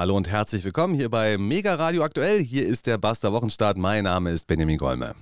Hallo und herzlich willkommen hier bei Mega Radio Aktuell. Hier ist der Buster Wochenstart. Mein Name ist Benjamin Golme.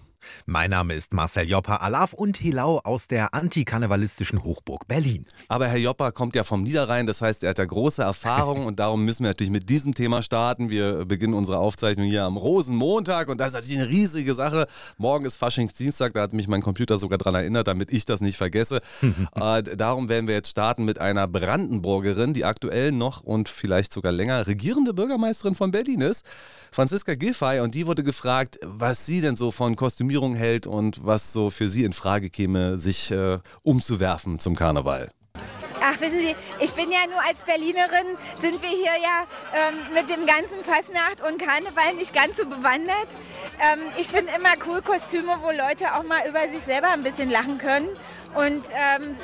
Mein Name ist Marcel Joppa Alaf und Hilau aus der antikarnevalistischen Hochburg Berlin. Aber Herr Joppa kommt ja vom Niederrhein, das heißt, er hat ja große Erfahrung und darum müssen wir natürlich mit diesem Thema starten. Wir beginnen unsere Aufzeichnung hier am Rosenmontag und das ist natürlich eine riesige Sache. Morgen ist Faschingsdienstag, da hat mich mein Computer sogar daran erinnert, damit ich das nicht vergesse. äh, darum werden wir jetzt starten mit einer Brandenburgerin, die aktuell noch und vielleicht sogar länger regierende Bürgermeisterin von Berlin ist. Franziska Giffey und die wurde gefragt, was sie denn so von Kostümierung hält und was so für sie in Frage käme, sich äh, umzuwerfen zum Karneval. Ach, wissen Sie, ich bin ja nur als Berlinerin, sind wir hier ja ähm, mit dem ganzen Fasnacht und Karneval nicht ganz so bewandert. Ähm, ich finde immer cool Kostüme, wo Leute auch mal über sich selber ein bisschen lachen können und ähm,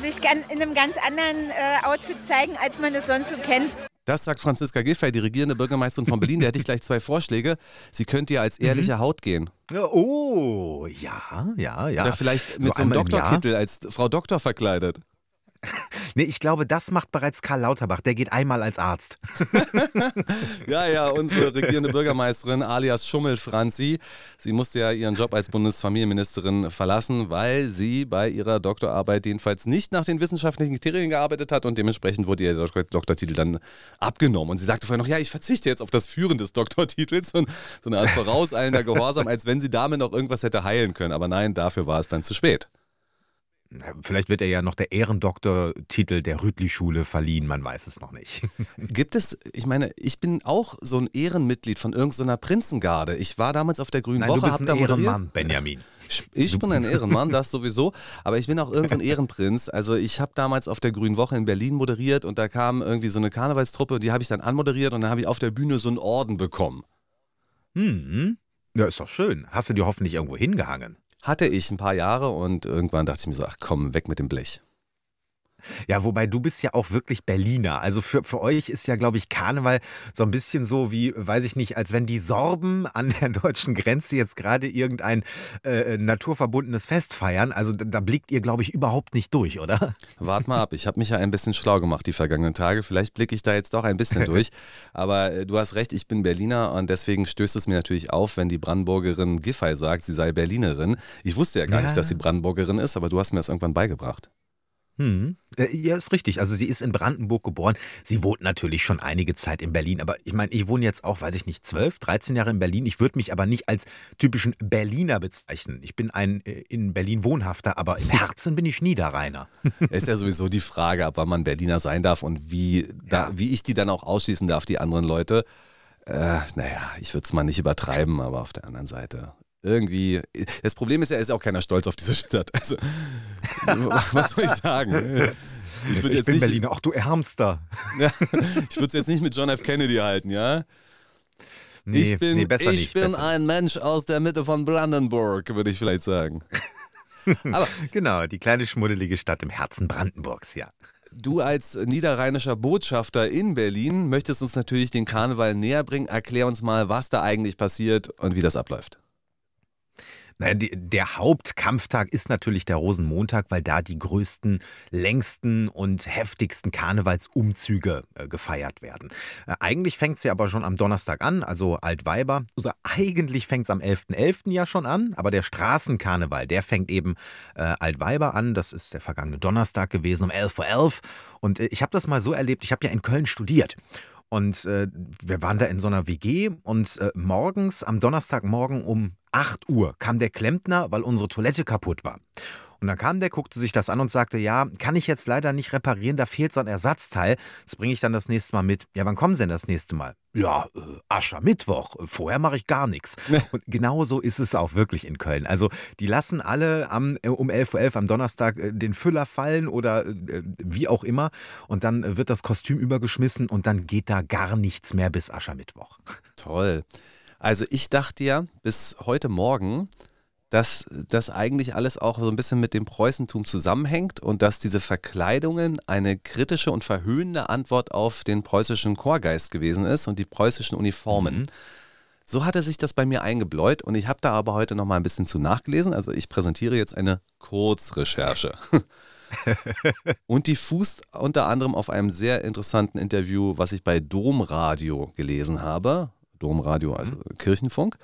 sich in einem ganz anderen äh, Outfit zeigen, als man es sonst so kennt. Das sagt Franziska Giffey, die regierende Bürgermeisterin von Berlin. Da hätte ich gleich zwei Vorschläge. Sie könnte ja als ehrliche mhm. Haut gehen. Oh, ja, ja, ja. Oder vielleicht mit so, so einem Doktorkittel als Frau Doktor verkleidet. Nee, ich glaube, das macht bereits Karl Lauterbach. Der geht einmal als Arzt. ja, ja, unsere regierende Bürgermeisterin alias Schummel Franzi. Sie musste ja ihren Job als Bundesfamilienministerin verlassen, weil sie bei ihrer Doktorarbeit jedenfalls nicht nach den wissenschaftlichen Kriterien gearbeitet hat und dementsprechend wurde ihr Dok Doktortitel dann abgenommen. Und sie sagte vorher noch, ja, ich verzichte jetzt auf das Führen des Doktortitels. Und so eine Art vorauseilender Gehorsam, als wenn sie damit noch irgendwas hätte heilen können. Aber nein, dafür war es dann zu spät. Vielleicht wird er ja noch der Ehrendoktortitel der Rütli-Schule verliehen, man weiß es noch nicht. Gibt es, ich meine, ich bin auch so ein Ehrenmitglied von irgendeiner Prinzengarde. Ich war damals auf der Grünen Nein, Woche. Du bist ein Ehrenmann, Benjamin. Ich bin ein Ehrenmann, das sowieso, aber ich bin auch irgendein so Ehrenprinz. Also ich habe damals auf der Grünen Woche in Berlin moderiert und da kam irgendwie so eine Karnevalstruppe und die habe ich dann anmoderiert und dann habe ich auf der Bühne so einen Orden bekommen. Hm, ja, ist doch schön. Hast du dir hoffentlich irgendwo hingehangen? Hatte ich ein paar Jahre und irgendwann dachte ich mir so, ach komm, weg mit dem Blech. Ja, wobei du bist ja auch wirklich Berliner. Also für, für euch ist ja, glaube ich, Karneval so ein bisschen so wie, weiß ich nicht, als wenn die Sorben an der deutschen Grenze jetzt gerade irgendein äh, naturverbundenes Fest feiern. Also da blickt ihr, glaube ich, überhaupt nicht durch, oder? Wart mal ab. Ich habe mich ja ein bisschen schlau gemacht die vergangenen Tage. Vielleicht blicke ich da jetzt doch ein bisschen durch. Aber äh, du hast recht, ich bin Berliner und deswegen stößt es mir natürlich auf, wenn die Brandenburgerin Giffey sagt, sie sei Berlinerin. Ich wusste ja gar ja. nicht, dass sie Brandenburgerin ist, aber du hast mir das irgendwann beigebracht. Hm. Äh, ja, ist richtig. Also sie ist in Brandenburg geboren. Sie wohnt natürlich schon einige Zeit in Berlin. Aber ich meine, ich wohne jetzt auch, weiß ich nicht, 12, 13 Jahre in Berlin. Ich würde mich aber nicht als typischen Berliner bezeichnen. Ich bin ein äh, in Berlin wohnhafter, aber im Herzen bin ich Niederrheiner. ist ja sowieso die Frage, ab wann man Berliner sein darf und wie, da, wie ich die dann auch ausschließen darf, die anderen Leute. Äh, naja, ich würde es mal nicht übertreiben, aber auf der anderen Seite irgendwie. Das Problem ist ja, ist auch keiner stolz auf diese Stadt. Also, was soll ich sagen? Ich, ich bin nicht, Berliner, auch du Ärmster. Ja, ich würde es jetzt nicht mit John F. Kennedy halten, ja? Nee, ich bin, nee, ich nicht, bin ein Mensch aus der Mitte von Brandenburg, würde ich vielleicht sagen. Aber, genau, die kleine schmuddelige Stadt im Herzen Brandenburgs, ja. Du als niederrheinischer Botschafter in Berlin möchtest uns natürlich den Karneval näher bringen. Erklär uns mal, was da eigentlich passiert und wie das abläuft. Naja, die, der Hauptkampftag ist natürlich der Rosenmontag, weil da die größten, längsten und heftigsten Karnevalsumzüge äh, gefeiert werden. Äh, eigentlich fängt sie aber schon am Donnerstag an, also Altweiber. Also eigentlich fängt es am 11.11. .11. ja schon an, aber der Straßenkarneval, der fängt eben äh, Altweiber an. Das ist der vergangene Donnerstag gewesen um 11.11 Uhr. .11. Und äh, ich habe das mal so erlebt, ich habe ja in Köln studiert. Und äh, wir waren da in so einer WG und äh, morgens, am Donnerstagmorgen um 8 Uhr kam der Klempner, weil unsere Toilette kaputt war. Und dann kam der, guckte sich das an und sagte, ja, kann ich jetzt leider nicht reparieren, da fehlt so ein Ersatzteil. Das bringe ich dann das nächste Mal mit. Ja, wann kommen Sie denn das nächste Mal? Ja, äh, Aschermittwoch. Vorher mache ich gar nichts. Und genau so ist es auch wirklich in Köln. Also die lassen alle am, äh, um 11.11 Uhr am Donnerstag äh, den Füller fallen oder äh, wie auch immer. Und dann wird das Kostüm übergeschmissen und dann geht da gar nichts mehr bis Aschermittwoch. Toll. Also ich dachte ja bis heute Morgen, dass das eigentlich alles auch so ein bisschen mit dem Preußentum zusammenhängt und dass diese Verkleidungen eine kritische und verhöhnende Antwort auf den preußischen Chorgeist gewesen ist und die preußischen Uniformen. Mhm. So hatte sich das bei mir eingebläut und ich habe da aber heute noch mal ein bisschen zu nachgelesen. Also ich präsentiere jetzt eine Kurzrecherche. und die fußt unter anderem auf einem sehr interessanten Interview, was ich bei Domradio gelesen habe. Domradio, also mhm. Kirchenfunk.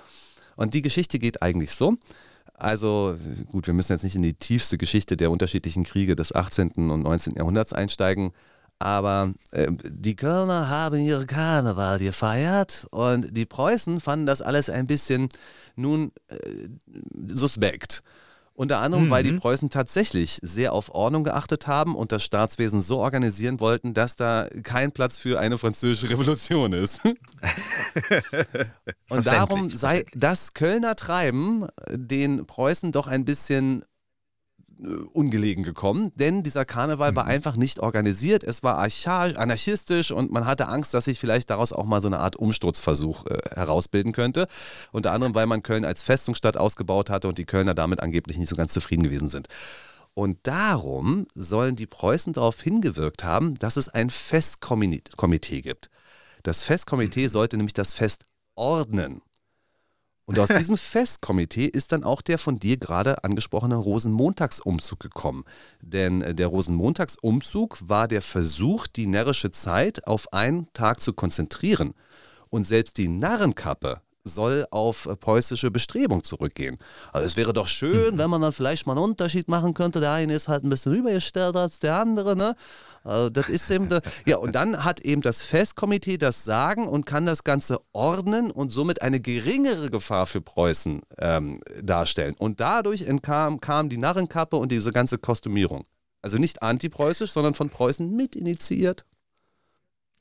Und die Geschichte geht eigentlich so. Also gut, wir müssen jetzt nicht in die tiefste Geschichte der unterschiedlichen Kriege des 18. und 19. Jahrhunderts einsteigen. Aber äh, die Kölner haben ihre Karneval gefeiert und die Preußen fanden das alles ein bisschen nun äh, suspekt. Unter anderem, mhm. weil die mhm. Preußen tatsächlich sehr auf Ordnung geachtet haben und das Staatswesen so organisieren wollten, dass da kein Platz für eine französische Revolution ist. und darum sei das Kölner Treiben den Preußen doch ein bisschen äh, ungelegen gekommen, denn dieser Karneval mhm. war einfach nicht organisiert, es war anarchistisch und man hatte Angst, dass sich vielleicht daraus auch mal so eine Art Umsturzversuch äh, herausbilden könnte. Unter anderem, weil man Köln als Festungsstadt ausgebaut hatte und die Kölner damit angeblich nicht so ganz zufrieden gewesen sind. Und darum sollen die Preußen darauf hingewirkt haben, dass es ein Festkomitee gibt. Das Festkomitee mhm. sollte nämlich das Fest ordnen. Und aus diesem Festkomitee ist dann auch der von dir gerade angesprochene Rosenmontagsumzug gekommen. Denn äh, der Rosenmontagsumzug war der Versuch, die närrische Zeit auf einen Tag zu konzentrieren. Und selbst die Narrenkappe soll auf äh, preußische Bestrebung zurückgehen. Also es wäre doch schön, mhm. wenn man dann vielleicht mal einen Unterschied machen könnte. Der eine ist halt ein bisschen übergestellt als der andere, ne? Also das ist eben, da, ja, und dann hat eben das Festkomitee das Sagen und kann das Ganze ordnen und somit eine geringere Gefahr für Preußen ähm, darstellen. Und dadurch entkam, kam die Narrenkappe und diese ganze Kostümierung. Also nicht antipreußisch, sondern von Preußen mit initiiert.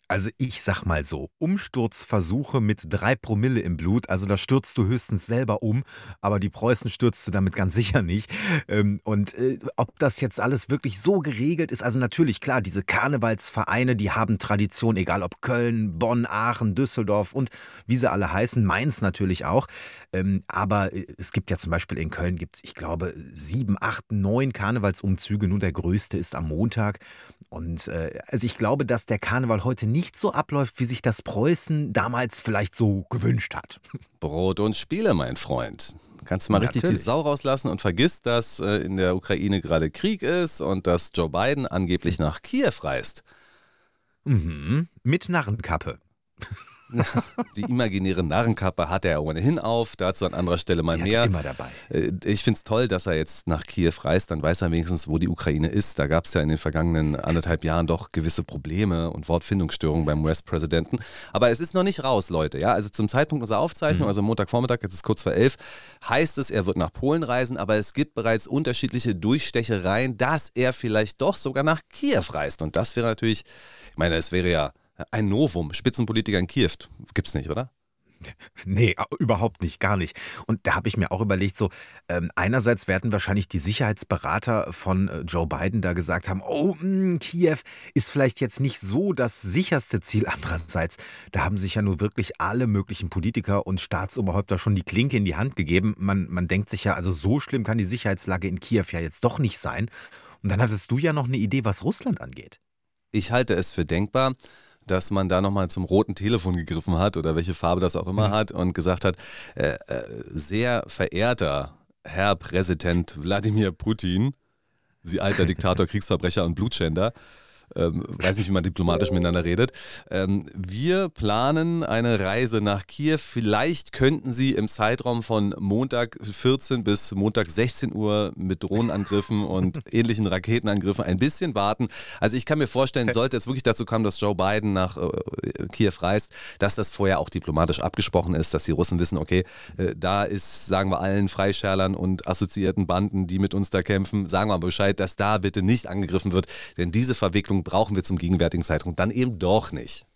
Also ich sag mal so, Umsturzversuche mit drei Promille im Blut, also da stürzt du höchstens selber um, aber die Preußen stürzte damit ganz sicher nicht. Ähm, und äh, ob das jetzt alles wirklich so geregelt ist, also natürlich klar, diese Karnevalsvereine, die haben Tradition, egal ob Köln, Bonn, Aachen, Düsseldorf und wie sie alle heißen, Mainz natürlich auch. Ähm, aber äh, es gibt ja zum Beispiel in Köln gibt es, ich glaube, sieben, acht, neun Karnevalsumzüge, nur der größte ist am Montag. Und äh, also ich glaube, dass der Karneval heute nicht so abläuft, wie sich das Preußen damals vielleicht so gewünscht hat. Brot und Spiele, mein Freund. Kannst du mal Natürlich. richtig die Sau rauslassen und vergiss, dass äh, in der Ukraine gerade Krieg ist und dass Joe Biden angeblich nach Kiew reist. Mhm, mit Narrenkappe. Die imaginäre Narrenkappe hat er ohnehin auf, dazu an anderer Stelle mal die mehr. immer dabei. Äh, ich finde es toll, dass er jetzt nach Kiew reist, dann weiß er wenigstens, wo die Ukraine ist. Da gab es ja in den vergangenen anderthalb Jahren doch gewisse Probleme und Wortfindungsstörungen beim US-Präsidenten. Aber es ist noch nicht raus, Leute. Ja? Also zum Zeitpunkt unserer Aufzeichnung, mhm. also Montagvormittag, jetzt ist kurz vor elf, heißt es, er wird nach Polen reisen, aber es gibt bereits unterschiedliche Durchstechereien, dass er vielleicht doch sogar nach Kiew reist. Und das wäre natürlich, ich meine, es wäre ja ein Novum, Spitzenpolitiker in Kiew. Gibt's nicht, oder? Nee, überhaupt nicht, gar nicht. Und da habe ich mir auch überlegt, so ähm, einerseits werden wahrscheinlich die Sicherheitsberater von äh, Joe Biden da gesagt haben, oh, mh, hm, Kiew ist vielleicht jetzt nicht so das sicherste Ziel. Andererseits, da haben sich ja nur wirklich alle möglichen Politiker und Staatsoberhäupter schon die Klinke in die Hand gegeben. Man, man denkt sich ja, also so schlimm kann die Sicherheitslage in Kiew ja jetzt doch nicht sein. Und dann hattest du ja noch eine Idee, was Russland angeht. Ich halte es für denkbar, dass man da nochmal zum roten Telefon gegriffen hat oder welche Farbe das auch immer mhm. hat und gesagt hat, äh, äh, sehr verehrter Herr Präsident Wladimir Putin, Sie alter Diktator, Kriegsverbrecher und Blutschänder, ähm, weiß nicht, wie man diplomatisch miteinander redet. Ähm, wir planen eine Reise nach Kiew. Vielleicht könnten Sie im Zeitraum von Montag 14 bis Montag 16 Uhr mit Drohnenangriffen und ähnlichen Raketenangriffen ein bisschen warten. Also ich kann mir vorstellen, sollte es wirklich dazu kommen, dass Joe Biden nach äh, Kiew reist, dass das vorher auch diplomatisch abgesprochen ist, dass die Russen wissen, okay, äh, da ist, sagen wir allen Freischärlern und assoziierten Banden, die mit uns da kämpfen, sagen wir Bescheid, dass da bitte nicht angegriffen wird, denn diese Verwicklung brauchen wir zum gegenwärtigen Zeitpunkt dann eben doch nicht.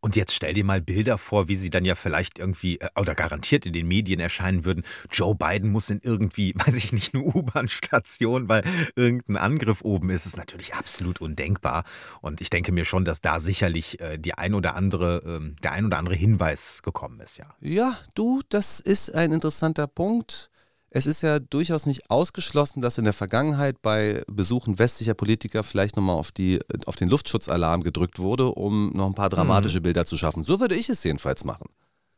Und jetzt stell dir mal Bilder vor, wie sie dann ja vielleicht irgendwie äh, oder garantiert in den Medien erscheinen würden. Joe Biden muss in irgendwie, weiß ich nicht, eine U-Bahn-Station, weil irgendein Angriff oben ist. Das ist natürlich absolut undenkbar. Und ich denke mir schon, dass da sicherlich äh, die ein oder andere, ähm, der ein oder andere Hinweis gekommen ist, ja. Ja, du, das ist ein interessanter Punkt. Es ist ja durchaus nicht ausgeschlossen, dass in der Vergangenheit bei Besuchen westlicher Politiker vielleicht nochmal auf, auf den Luftschutzalarm gedrückt wurde, um noch ein paar dramatische mhm. Bilder zu schaffen. So würde ich es jedenfalls machen.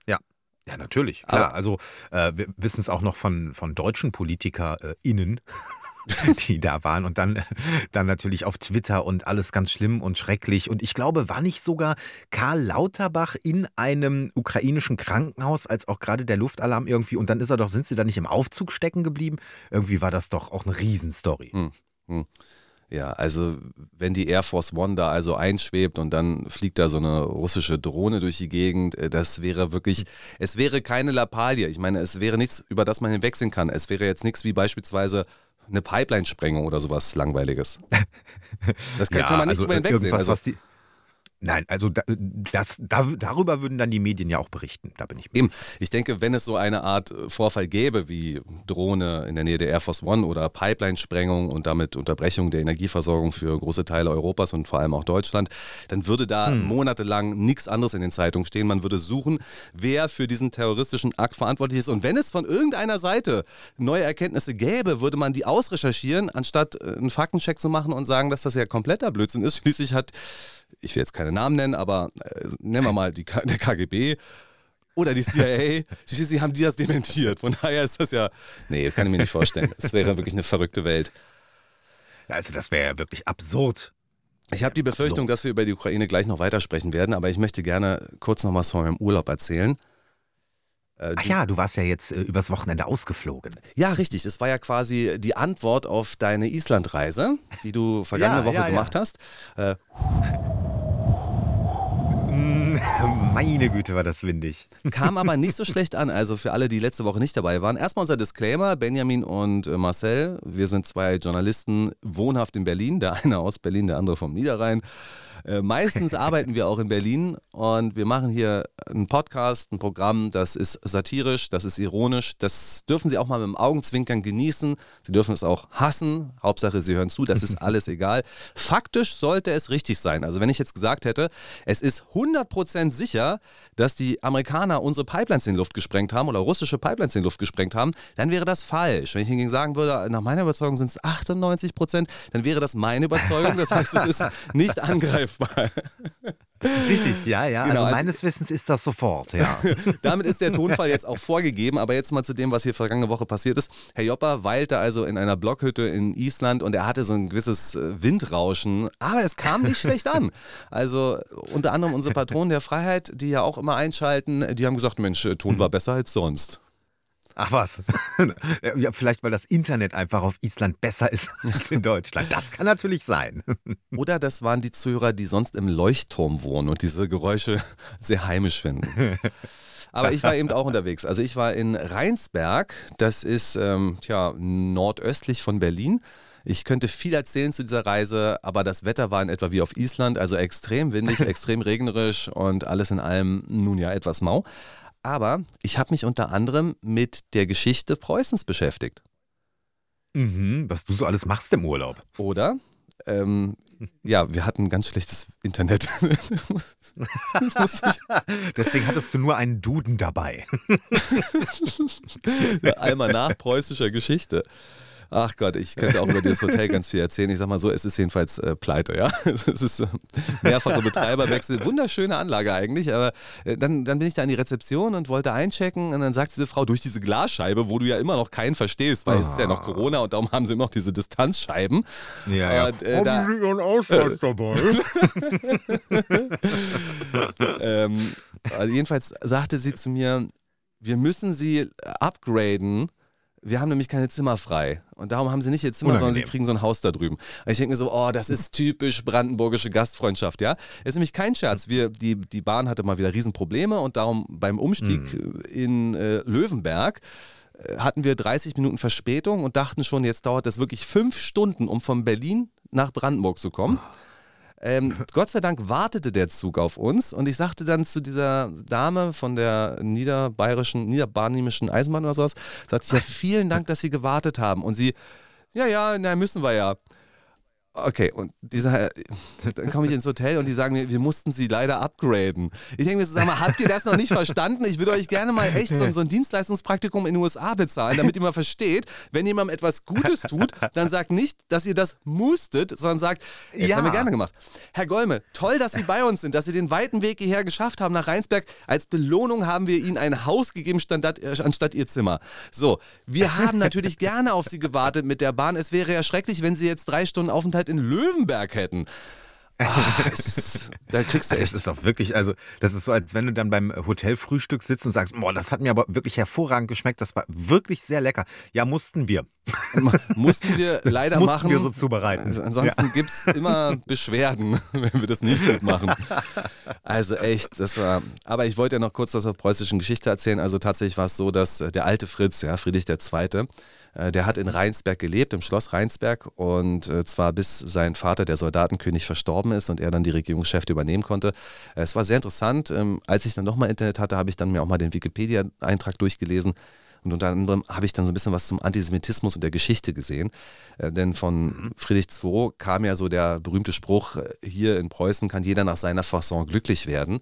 Ja. Ja, natürlich. Klar. Aber also äh, wir wissen es auch noch von, von deutschen PolitikerInnen. die da waren. Und dann, dann natürlich auf Twitter und alles ganz schlimm und schrecklich. Und ich glaube, war nicht sogar Karl Lauterbach in einem ukrainischen Krankenhaus, als auch gerade der Luftalarm irgendwie. Und dann ist er doch, sind sie da nicht im Aufzug stecken geblieben? Irgendwie war das doch auch eine Riesenstory. Hm, hm. Ja, also wenn die Air Force One da also einschwebt und dann fliegt da so eine russische Drohne durch die Gegend, äh, das wäre wirklich, es wäre keine Lappalie. Ich meine, es wäre nichts, über das man hinwegsehen kann. Es wäre jetzt nichts wie beispielsweise eine Pipeline-Sprengung oder sowas Langweiliges. Das kann, ja, kann man nicht also drüber hinwegsehen. Also, was die, Nein, also das, da, darüber würden dann die Medien ja auch berichten. Da bin ich. Eben. Ich denke, wenn es so eine Art äh, Vorfall gäbe wie Drohne in der Nähe der Air Force One oder Pipeline-Sprengung und damit Unterbrechung der Energieversorgung für große Teile Europas und vor allem auch Deutschland, dann würde da hm. monatelang nichts anderes in den Zeitungen stehen. Man würde suchen, wer für diesen terroristischen Akt verantwortlich ist. Und wenn es von irgendeiner Seite neue Erkenntnisse gäbe, würde man die ausrecherchieren, anstatt äh, einen Faktencheck zu machen und sagen, dass das ja kompletter Blödsinn ist. Schließlich hat ich will jetzt keine Namen nennen, aber äh, nennen wir mal die, der KGB oder die CIA, sie haben die das dementiert. Von daher ist das ja, nee, kann ich mir nicht vorstellen. Es wäre wirklich eine verrückte Welt. Also das wäre ja wirklich absurd. Ich habe die Befürchtung, absurd. dass wir über die Ukraine gleich noch weitersprechen werden, aber ich möchte gerne kurz noch was von meinem Urlaub erzählen. Äh, Ach ja, du warst ja jetzt äh, übers Wochenende ausgeflogen. Ja, richtig. Das war ja quasi die Antwort auf deine Islandreise, die du vergangene ja, Woche ja, gemacht ja. hast. Äh, meine Güte, war das windig. Kam aber nicht so schlecht an. Also für alle, die letzte Woche nicht dabei waren. Erstmal unser Disclaimer: Benjamin und äh, Marcel. Wir sind zwei Journalisten, wohnhaft in Berlin. Der eine aus Berlin, der andere vom Niederrhein. Äh, meistens arbeiten wir auch in Berlin und wir machen hier einen Podcast, ein Programm, das ist satirisch, das ist ironisch, das dürfen Sie auch mal mit dem Augenzwinkern genießen. Sie dürfen es auch hassen. Hauptsache, Sie hören zu, das ist alles egal. Faktisch sollte es richtig sein. Also wenn ich jetzt gesagt hätte, es ist 100% sicher, dass die Amerikaner unsere Pipelines in die Luft gesprengt haben oder russische Pipelines in die Luft gesprengt haben, dann wäre das falsch. Wenn ich hingegen sagen würde, nach meiner Überzeugung sind es 98% dann wäre das meine Überzeugung. Das heißt, es ist nicht angreifbar greifbar. Richtig, ja, ja. Genau, also meines also, Wissens ist das sofort, ja. Damit ist der Tonfall jetzt auch vorgegeben, aber jetzt mal zu dem, was hier vergangene Woche passiert ist. Herr Jopper weilte also in einer Blockhütte in Island und er hatte so ein gewisses äh, Windrauschen, aber es kam nicht schlecht an. Also unter anderem unsere Patronen der Freiheit, die ja auch immer einschalten, die haben gesagt, Mensch, Ton war besser als sonst. Ach was. ja, vielleicht, weil das Internet einfach auf Island besser ist als in Deutschland. Das kann natürlich sein. Oder das waren die Zuhörer, die sonst im Leuchtturm wohnen und diese Geräusche sehr heimisch finden. Aber ich war eben auch unterwegs. Also ich war in Rheinsberg, das ist ähm, tja, nordöstlich von Berlin. Ich könnte viel erzählen zu dieser Reise, aber das Wetter war in etwa wie auf Island, also extrem windig, extrem regnerisch und alles in allem nun ja etwas mau. Aber ich habe mich unter anderem mit der Geschichte Preußens beschäftigt. Mhm, was du so alles machst im Urlaub. Oder? Ähm, ja, wir hatten ganz schlechtes Internet. Deswegen hattest du nur einen Duden dabei. Einmal nach preußischer Geschichte. Ach Gott, ich könnte auch über dieses Hotel ganz viel erzählen. Ich sag mal so, es ist jedenfalls äh, pleite, ja. Es ist äh, mehrfache Betreiberwechsel. Wunderschöne Anlage eigentlich, aber äh, dann, dann bin ich da an die Rezeption und wollte einchecken und dann sagt diese Frau durch diese Glasscheibe, wo du ja immer noch keinen verstehst, weil oh. es ist ja noch Corona und darum haben sie immer noch diese Distanzscheiben. Ja, ja. Und, äh, da, haben Sie Ihren Ausweis dabei? ähm, also jedenfalls sagte sie zu mir, wir müssen sie upgraden wir haben nämlich keine Zimmer frei. Und darum haben sie nicht ihr Zimmer, Unangenehm. sondern sie kriegen so ein Haus da drüben. Und ich denke mir so, oh, das ist typisch brandenburgische Gastfreundschaft, ja. ist nämlich kein Scherz. Wir, die, die Bahn hatte mal wieder Riesenprobleme und darum beim Umstieg mhm. in äh, Löwenberg äh, hatten wir 30 Minuten Verspätung und dachten schon, jetzt dauert das wirklich fünf Stunden, um von Berlin nach Brandenburg zu kommen. Oh. Ähm, Gott sei Dank wartete der Zug auf uns und ich sagte dann zu dieser Dame von der niederbayerischen, niederbarnimischen Eisenbahn oder sowas, sagte ich, ja, vielen Dank, dass Sie gewartet haben. Und sie, ja, ja, na, müssen wir ja. Okay, und dieser, dann komme ich ins Hotel und die sagen mir, wir mussten sie leider upgraden. Ich denke mir mal, habt ihr das noch nicht verstanden? Ich würde euch gerne mal echt so, so ein Dienstleistungspraktikum in den USA bezahlen, damit ihr mal versteht, wenn jemandem etwas Gutes tut, dann sagt nicht, dass ihr das musstet, sondern sagt, das Ja. haben wir gerne gemacht. Herr Golme, toll, dass Sie bei uns sind, dass Sie den weiten Weg hierher geschafft haben nach Rheinsberg. Als Belohnung haben wir Ihnen ein Haus gegeben statt, äh, anstatt Ihr Zimmer. So, wir haben natürlich gerne auf Sie gewartet mit der Bahn. Es wäre ja schrecklich, wenn Sie jetzt drei Stunden Aufenthalt in Löwenberg hätten. Ah, es, da kriegst du Das echt. ist doch wirklich, also das ist so, als wenn du dann beim Hotelfrühstück sitzt und sagst, boah, das hat mir aber wirklich hervorragend geschmeckt, das war wirklich sehr lecker. Ja, mussten wir. Mussten wir leider mussten machen. wir so zubereiten. Ansonsten gibt es immer Beschwerden, wenn wir das nicht gut machen. Also echt, das war. Aber ich wollte ja noch kurz was zur preußischen Geschichte erzählen. Also tatsächlich war es so, dass äh, der alte Fritz, ja, Friedrich II., der hat in Rheinsberg gelebt, im Schloss Rheinsberg. Und äh, zwar bis sein Vater, der Soldatenkönig, verstorben ist und er dann die Regierungsgeschäfte übernehmen konnte. Äh, Es war sehr interessant. Ähm, Als ich dann nochmal Internet hatte, habe ich dann mir auch mal den Wikipedia-Eintrag durchgelesen. Und unter anderem habe ich dann so ein bisschen was zum Antisemitismus und der Geschichte gesehen. Äh, denn von Friedrich II kam ja so der berühmte Spruch, äh, hier in Preußen kann jeder nach seiner Fasson glücklich werden.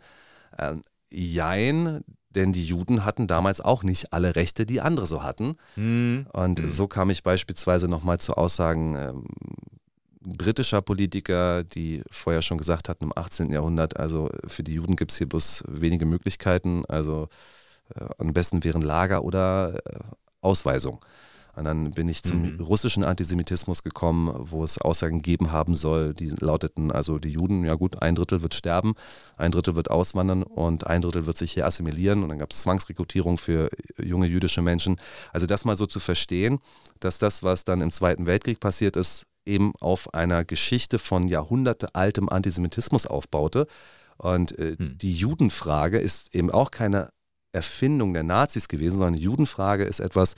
Ähm, jein, denn die Juden hatten damals auch nicht alle Rechte, die andere so hatten. Hm. Und so kam ich beispielsweise nochmal zu Aussagen ähm, britischer Politiker, die vorher schon gesagt hatten im 18. Jahrhundert, also für die Juden gibt es hier bloß wenige Möglichkeiten, also äh, am besten wären Lager oder äh, Ausweisung. Und dann bin ich zum Mhm. russischen Antisemitismus gekommen, wo es Aussagen gegeben haben soll, die lauteten, also die Juden, ja gut, ein Drittel wird sterben, ein Drittel wird auswandern und ein Drittel wird sich hier assimilieren. Und dann gab es Zwangsrekrutierung für junge jüdische Menschen. Also das mal so zu verstehen, dass das, was dann im Zweiten Weltkrieg passiert ist, eben auf einer Geschichte von jahrhundertealtem Antisemitismus aufbaute. Und äh, Hm. die Judenfrage ist eben auch keine Erfindung der Nazis gewesen, sondern die Judenfrage ist etwas,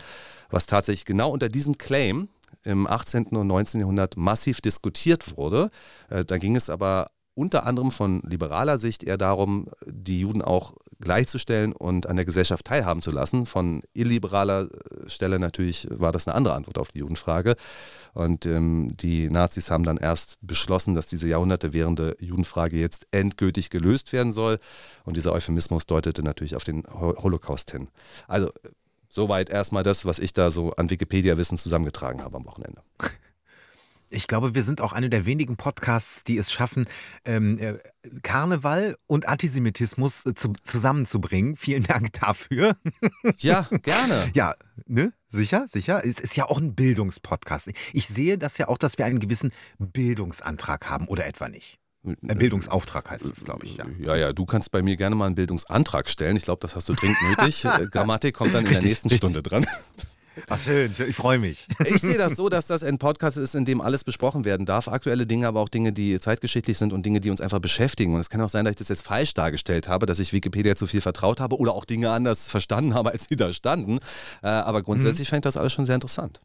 was tatsächlich genau unter diesem Claim im 18. und 19. Jahrhundert massiv diskutiert wurde. Äh, Da ging es aber unter anderem von liberaler Sicht eher darum, die Juden auch gleichzustellen und an der Gesellschaft teilhaben zu lassen. Von illiberaler äh, Stelle natürlich war das eine andere Antwort auf die Judenfrage. Und ähm, die Nazis haben dann erst beschlossen, dass diese Jahrhunderte währende Judenfrage jetzt endgültig gelöst werden soll. Und dieser Euphemismus deutete natürlich auf den Ho- Holocaust hin. Also äh, soweit erstmal das, was ich da so an Wikipedia-Wissen zusammengetragen habe am Wochenende. Ich glaube, wir sind auch eine der wenigen Podcasts, die es schaffen, ähm, äh, Karneval und Antisemitismus äh, zu, zusammenzubringen. Vielen Dank dafür. Ja, gerne. Ja, ne? Sicher, sicher. Es ist ja auch ein Bildungspodcast. Ich sehe das ja auch, dass wir einen gewissen Bildungsantrag haben, oder etwa nicht? Äh, Bildungsauftrag heißt es, glaube ich, ja. Ja, ja, du kannst bei mir gerne mal einen Bildungsantrag stellen. Ich glaube, das hast du dringend nötig. Äh, Grammatik kommt dann in der nächsten. Stunde dran. Ach, schön, ich freue mich. Ich sehe das so, dass das ein Podcast ist, in dem alles besprochen werden darf. Aktuelle Dinge, aber auch Dinge, die zeitgeschichtlich sind und Dinge, die uns einfach beschäftigen. Und es kann auch sein, dass ich das jetzt falsch dargestellt habe, dass ich Wikipedia zu viel vertraut habe oder auch Dinge anders verstanden habe, als sie da standen. Äh, aber grundsätzlich fand ich das alles schon sehr interessant.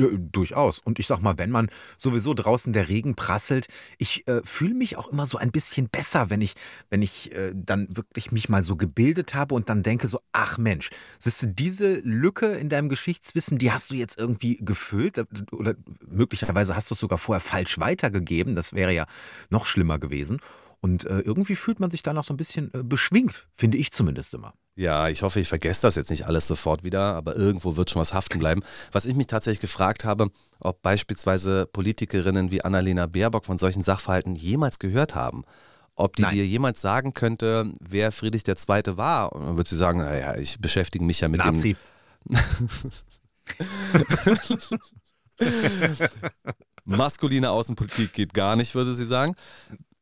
Ja, durchaus. Und ich sag mal, wenn man sowieso draußen der Regen prasselt, ich äh, fühle mich auch immer so ein bisschen besser, wenn ich, wenn ich äh, dann wirklich mich mal so gebildet habe und dann denke so, ach Mensch, siehst du, diese Lücke in deinem Geschichtswissen, die hast du jetzt irgendwie gefüllt äh, oder möglicherweise hast du es sogar vorher falsch weitergegeben, das wäre ja noch schlimmer gewesen. Und äh, irgendwie fühlt man sich danach so ein bisschen äh, beschwingt, finde ich zumindest immer. Ja, ich hoffe, ich vergesse das jetzt nicht alles sofort wieder, aber irgendwo wird schon was haften bleiben. Was ich mich tatsächlich gefragt habe, ob beispielsweise Politikerinnen wie Annalena Baerbock von solchen Sachverhalten jemals gehört haben. Ob die Nein. dir jemals sagen könnte, wer Friedrich II. war. Und dann würde sie sagen, naja, ich beschäftige mich ja mit dem Nazi. maskuline Außenpolitik geht gar nicht, würde sie sagen.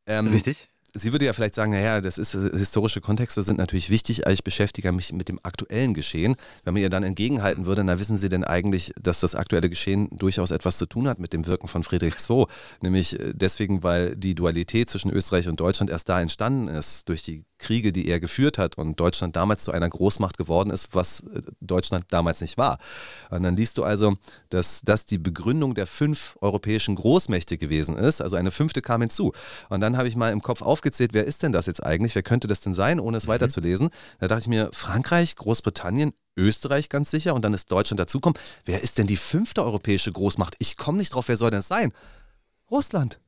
Ähm, Richtig? Sie würde ja vielleicht sagen, naja, das ist äh, historische Kontexte sind natürlich wichtig, aber ich beschäftige mich mit dem aktuellen Geschehen. Wenn man ihr dann entgegenhalten würde, na wissen Sie denn eigentlich, dass das aktuelle Geschehen durchaus etwas zu tun hat mit dem Wirken von Friedrich II? Nämlich äh, deswegen, weil die Dualität zwischen Österreich und Deutschland erst da entstanden ist, durch die Kriege, die er geführt hat und Deutschland damals zu einer Großmacht geworden ist, was äh, Deutschland damals nicht war. Und dann liest du also, dass das die Begründung der fünf europäischen Großmächte gewesen ist. Also eine fünfte kam hinzu. Und dann habe ich mal im Kopf aufgezählt, wer ist denn das jetzt eigentlich? Wer könnte das denn sein, ohne es weiterzulesen? Da dachte ich mir, Frankreich, Großbritannien, Österreich ganz sicher und dann ist Deutschland dazukommen. Wer ist denn die fünfte europäische Großmacht? Ich komme nicht drauf, wer soll denn das sein? Russland.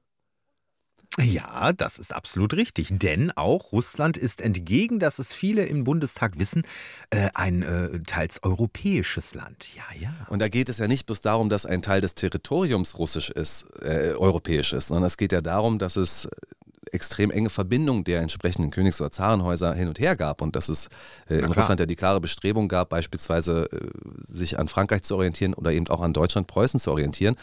Ja, das ist absolut richtig. Denn auch Russland ist entgegen, dass es viele im Bundestag wissen, äh, ein äh, teils europäisches Land. Ja, ja. Und da geht es ja nicht bloß darum, dass ein Teil des Territoriums russisch ist, äh, europäisch ist, sondern es geht ja darum, dass es extrem enge Verbindungen der entsprechenden Königs- oder Zarenhäuser hin und her gab und dass es äh, in Russland ja die klare Bestrebung gab, beispielsweise äh, sich an Frankreich zu orientieren oder eben auch an Deutschland, Preußen zu orientieren.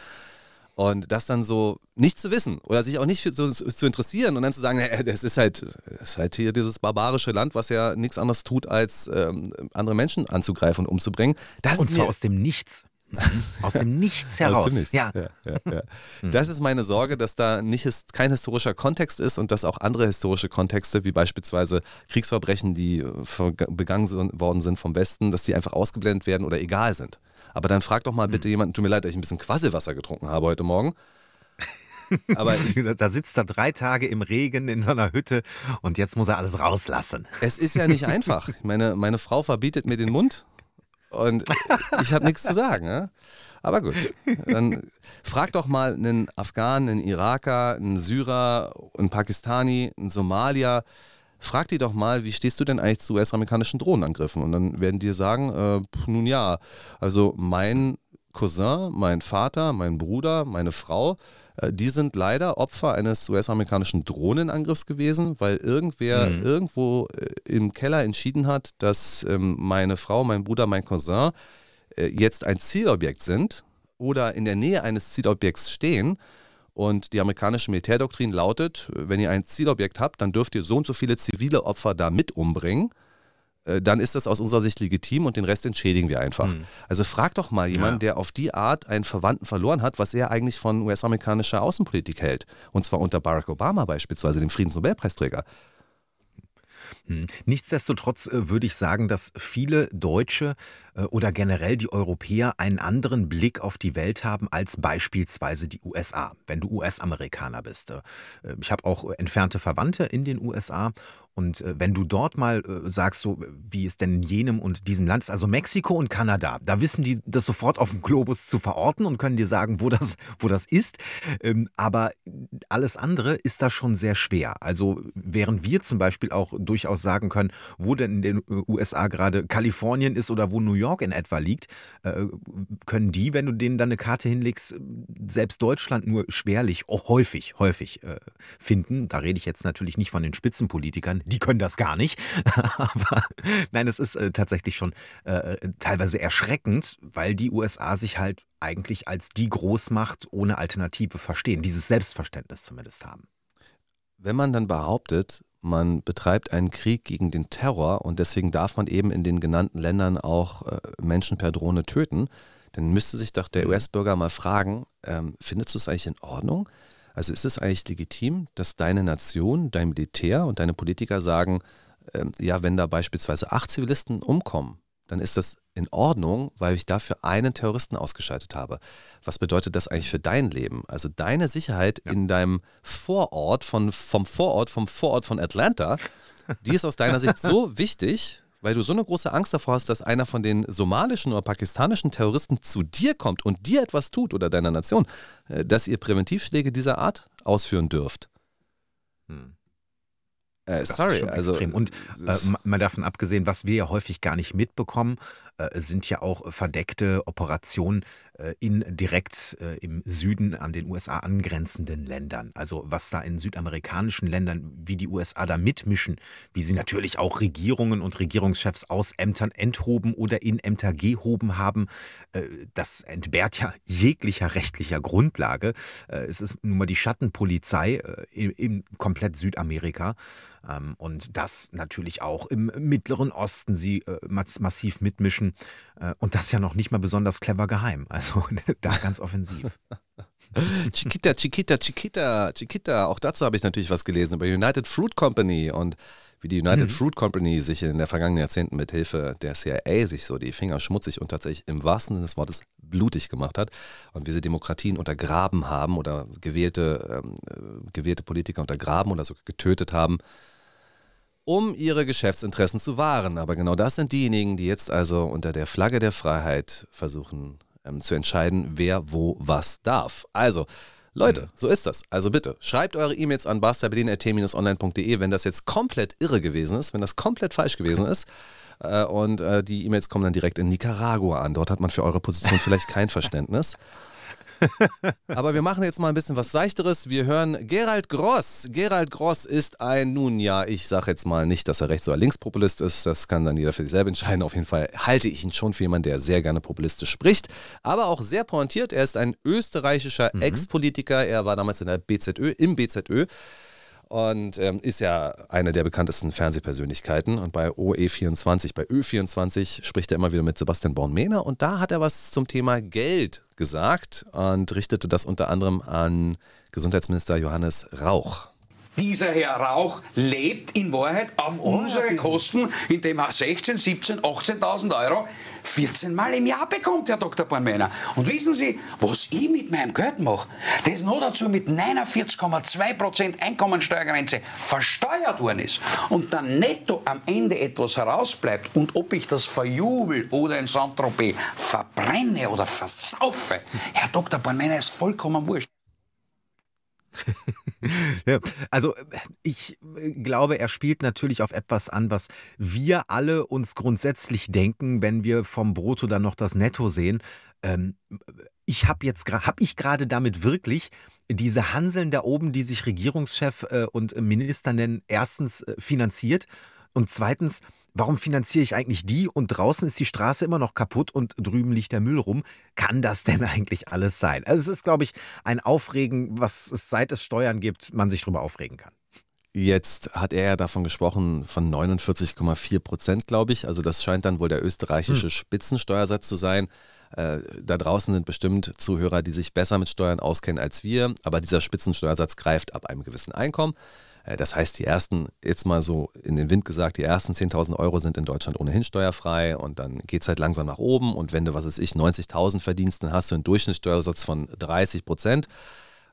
Und das dann so nicht zu wissen oder sich auch nicht für, so, zu interessieren und dann zu sagen, naja, das ist halt, das ist halt hier dieses barbarische Land, was ja nichts anderes tut, als ähm, andere Menschen anzugreifen und umzubringen. Das und zwar aus dem Nichts. Aus dem Nichts heraus. Aus dem Nichts. Ja. Ja, ja. Das ist meine Sorge, dass da nicht kein historischer Kontext ist und dass auch andere historische Kontexte, wie beispielsweise Kriegsverbrechen, die äh, begangen worden sind vom Westen, dass die einfach ausgeblendet werden oder egal sind. Aber dann frag doch mal bitte hm. jemanden, tut mir leid, dass ich ein bisschen Quasselwasser getrunken habe heute Morgen. Aber da sitzt er drei Tage im Regen in so einer Hütte und jetzt muss er alles rauslassen. Es ist ja nicht einfach. Meine, meine Frau verbietet mir den Mund und ich habe nichts zu sagen. Ja? Aber gut, dann frag doch mal einen Afghanen, einen Iraker, einen Syrer, einen Pakistani, einen Somalier, frag die doch mal, wie stehst du denn eigentlich zu US-amerikanischen Drohnenangriffen? Und dann werden die sagen, äh, nun ja, also mein Cousin, mein Vater, mein Bruder, meine Frau, die sind leider Opfer eines US-amerikanischen Drohnenangriffs gewesen, weil irgendwer mhm. irgendwo äh, im Keller entschieden hat, dass ähm, meine Frau, mein Bruder, mein Cousin äh, jetzt ein Zielobjekt sind oder in der Nähe eines Zielobjekts stehen und die amerikanische Militärdoktrin lautet, wenn ihr ein Zielobjekt habt, dann dürft ihr so und so viele zivile Opfer da mit umbringen. Äh, dann ist das aus unserer Sicht legitim und den Rest entschädigen wir einfach. Mhm. Also frag doch mal jemanden, ja. der auf die Art einen Verwandten verloren hat, was er eigentlich von US-amerikanischer Außenpolitik hält. Und zwar unter Barack Obama beispielsweise, dem Friedensnobelpreisträger. Hm. Nichtsdestotrotz äh, würde ich sagen, dass viele Deutsche äh, oder generell die Europäer einen anderen Blick auf die Welt haben als beispielsweise die USA, wenn du US-Amerikaner bist. Ich habe auch entfernte Verwandte in den USA und äh, wenn du dort mal äh, sagst, so wie es denn in jenem und diesem Land ist, also Mexiko und Kanada, da wissen die das sofort auf dem Globus zu verorten und können dir sagen, wo das, wo das ist. Ähm, aber alles andere ist da schon sehr schwer. Also während wir zum Beispiel auch durchaus sagen können, wo denn in den äh, USA gerade Kalifornien ist oder wo New York in etwa liegt, können die, wenn du denen dann eine Karte hinlegst, selbst Deutschland nur schwerlich, oh, häufig, häufig finden. Da rede ich jetzt natürlich nicht von den Spitzenpolitikern, die können das gar nicht. Aber nein, es ist äh, tatsächlich schon äh, teilweise erschreckend, weil die USA sich halt eigentlich als die Großmacht ohne Alternative verstehen, dieses Selbstverständnis zumindest haben. Wenn man dann behauptet, man betreibt einen Krieg gegen den Terror und deswegen darf man eben in den genannten Ländern auch äh, Menschen per Drohne töten, dann müsste sich doch der mhm. US-Bürger mal fragen, ähm, findest du es eigentlich in Ordnung? Also ist es eigentlich legitim, dass deine Nation, dein Militär und deine Politiker sagen, äh, ja, wenn da beispielsweise acht Zivilisten umkommen, dann ist das in Ordnung, weil ich dafür einen Terroristen ausgeschaltet habe. Was bedeutet das eigentlich für dein Leben? Also deine Sicherheit ja. in deinem Vorort, von, vom Vorort, vom Vorort von Atlanta, die ist aus deiner Sicht so wichtig, weil du so eine große Angst davor hast, dass einer von den somalischen oder pakistanischen Terroristen zu dir kommt und dir etwas tut oder deiner Nation, äh, dass ihr Präventivschläge dieser Art ausführen dürft. Hm. Äh, sorry, also. Extrem. Und äh, mal davon abgesehen, was wir ja häufig gar nicht mitbekommen, äh, sind ja auch verdeckte Operationen äh, in direkt äh, im Süden an den USA angrenzenden Ländern. Also was da in südamerikanischen Ländern, wie die USA da mitmischen, wie sie natürlich auch Regierungen und Regierungschefs aus Ämtern enthoben oder in Ämter gehoben haben, das entbehrt ja jeglicher rechtlicher Grundlage. Es ist nun mal die Schattenpolizei in komplett Südamerika. Ähm, und das natürlich auch im Mittleren Osten sie massiv mitmischen Menschen. Äh, und das ja noch nicht mal besonders clever geheim. Also da ganz offensiv. Chiquita, Chiquita, Chiquita, Chiquita. Auch dazu habe ich natürlich was gelesen über United Fruit Company und wie die United mhm. Fruit Company sich in den vergangenen Jahrzehnten mit Hilfe der CIA sich so die Finger schmutzig und tatsächlich im wahrsten Sinne des Wortes blutig gemacht hat und wie sie Demokratien untergraben haben oder gewählte, ähm, äh, gewählte Politiker untergraben oder sogar getötet haben um ihre Geschäftsinteressen zu wahren. Aber genau das sind diejenigen, die jetzt also unter der Flagge der Freiheit versuchen ähm, zu entscheiden, wer wo was darf. Also, Leute, Mhm. so ist das. Also bitte, schreibt eure E-Mails an barsterberlin.t-online.de, wenn das jetzt komplett irre gewesen ist, wenn das komplett falsch gewesen ist. Äh, Und äh, die E-Mails kommen dann direkt in Nicaragua an. Dort hat man für eure Position vielleicht kein Verständnis. Aber wir machen jetzt mal ein bisschen was Seichteres. Wir hören Gerald Gross. Gerald Gross ist ein, nun ja, ich sage jetzt mal nicht, dass er Rechts- oder Linkspopulist ist. Das kann dann jeder für sich selber entscheiden. Auf jeden Fall halte ich ihn schon für jemanden, der sehr gerne populistisch spricht. Aber auch sehr pointiert. Er ist ein österreichischer Ex-Politiker. Er war damals in der BZÖ, im BZÖ und ähm, ist ja eine der bekanntesten Fernsehpersönlichkeiten. Und bei OE24, bei Ö24 spricht er immer wieder mit Sebastian Born-Mehner und da hat er was zum Thema Geld gesagt und richtete das unter anderem an Gesundheitsminister Johannes Rauch. Dieser Herr Rauch lebt in Wahrheit auf unsere Kosten, indem er 16, 17, 18.000 Euro 14 Mal im Jahr bekommt, Herr Dr. Bornmänner. Und wissen Sie, was ich mit meinem Geld mache? Das noch dazu mit 49,2% Einkommensteuergrenze versteuert worden ist und dann netto am Ende etwas herausbleibt und ob ich das verjubel oder in Saint-Tropez verbrenne oder versaufe, Herr Dr. Bornmänner ist vollkommen wurscht. Ja, also ich äh, glaube, er spielt natürlich auf etwas an, was wir alle uns grundsätzlich denken, wenn wir vom Brutto dann noch das Netto sehen. Ähm, ich habe jetzt habe ich gerade damit wirklich diese Hanseln da oben, die sich Regierungschef äh, und Minister nennen, erstens äh, finanziert und zweitens, warum finanziere ich eigentlich die und draußen ist die Straße immer noch kaputt und drüben liegt der Müll rum? Kann das denn eigentlich alles sein? Also es ist, glaube ich, ein Aufregen, was es seit es Steuern gibt, man sich drüber aufregen kann. Jetzt hat er ja davon gesprochen, von 49,4 Prozent, glaube ich. Also das scheint dann wohl der österreichische Spitzensteuersatz zu sein. Äh, da draußen sind bestimmt Zuhörer, die sich besser mit Steuern auskennen als wir, aber dieser Spitzensteuersatz greift ab einem gewissen Einkommen. Äh, Das heißt, die ersten, jetzt mal so in den Wind gesagt, die ersten 10.000 Euro sind in Deutschland ohnehin steuerfrei und dann geht es halt langsam nach oben und wenn du, was weiß ich, 90.000 verdienst, dann hast du einen Durchschnittssteuersatz von 30 Prozent.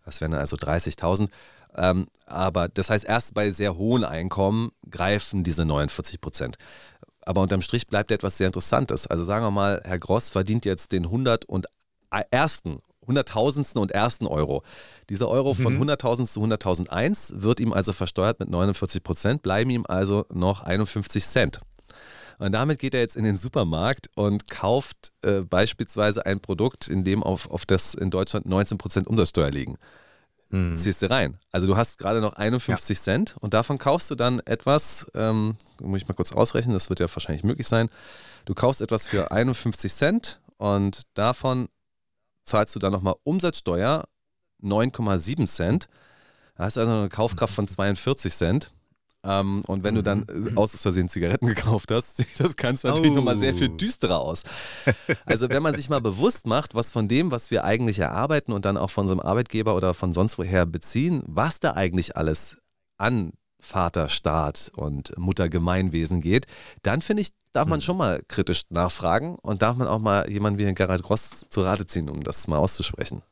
Das wären dann also 30.000. Ähm, aber das heißt, erst bei sehr hohen Einkommen greifen diese 49 Prozent. Aber unterm Strich bleibt etwas sehr Interessantes. Also sagen wir mal, Herr Gross verdient jetzt den 100 und ersten, hunderttausendsten und ersten Euro. Dieser Euro von 100.000 zu 100.001 wird ihm also versteuert mit 49 Prozent, bleiben ihm also noch 51 Cent. Und damit geht er jetzt in den Supermarkt und kauft äh, beispielsweise ein Produkt, in dem auf, auf das in Deutschland 19% Umsatzsteuer liegen. Ziehst du rein. Also du hast gerade noch 51 Cent und davon kaufst du dann etwas, ähm, muss ich mal kurz ausrechnen, das wird ja wahrscheinlich möglich sein. Du kaufst etwas für 51 Cent und davon zahlst du dann nochmal Umsatzsteuer 9,7 Cent. Da hast du also eine Kaufkraft von 42 Cent. Ähm, und wenn du dann äh, aus Versehen Zigaretten gekauft hast, sieht das Ganze natürlich Oh. nochmal sehr viel düsterer aus. Also wenn man sich mal bewusst macht, was von dem, was wir eigentlich erarbeiten und dann auch von unserem Arbeitgeber oder von sonst woher beziehen, was da eigentlich alles an Vaterstaat und Muttergemeinwesen geht, dann finde ich, darf man schon mal kritisch nachfragen und darf man auch mal jemanden wie Herrn Gerhard Gross zu Rate ziehen, um das mal auszusprechen.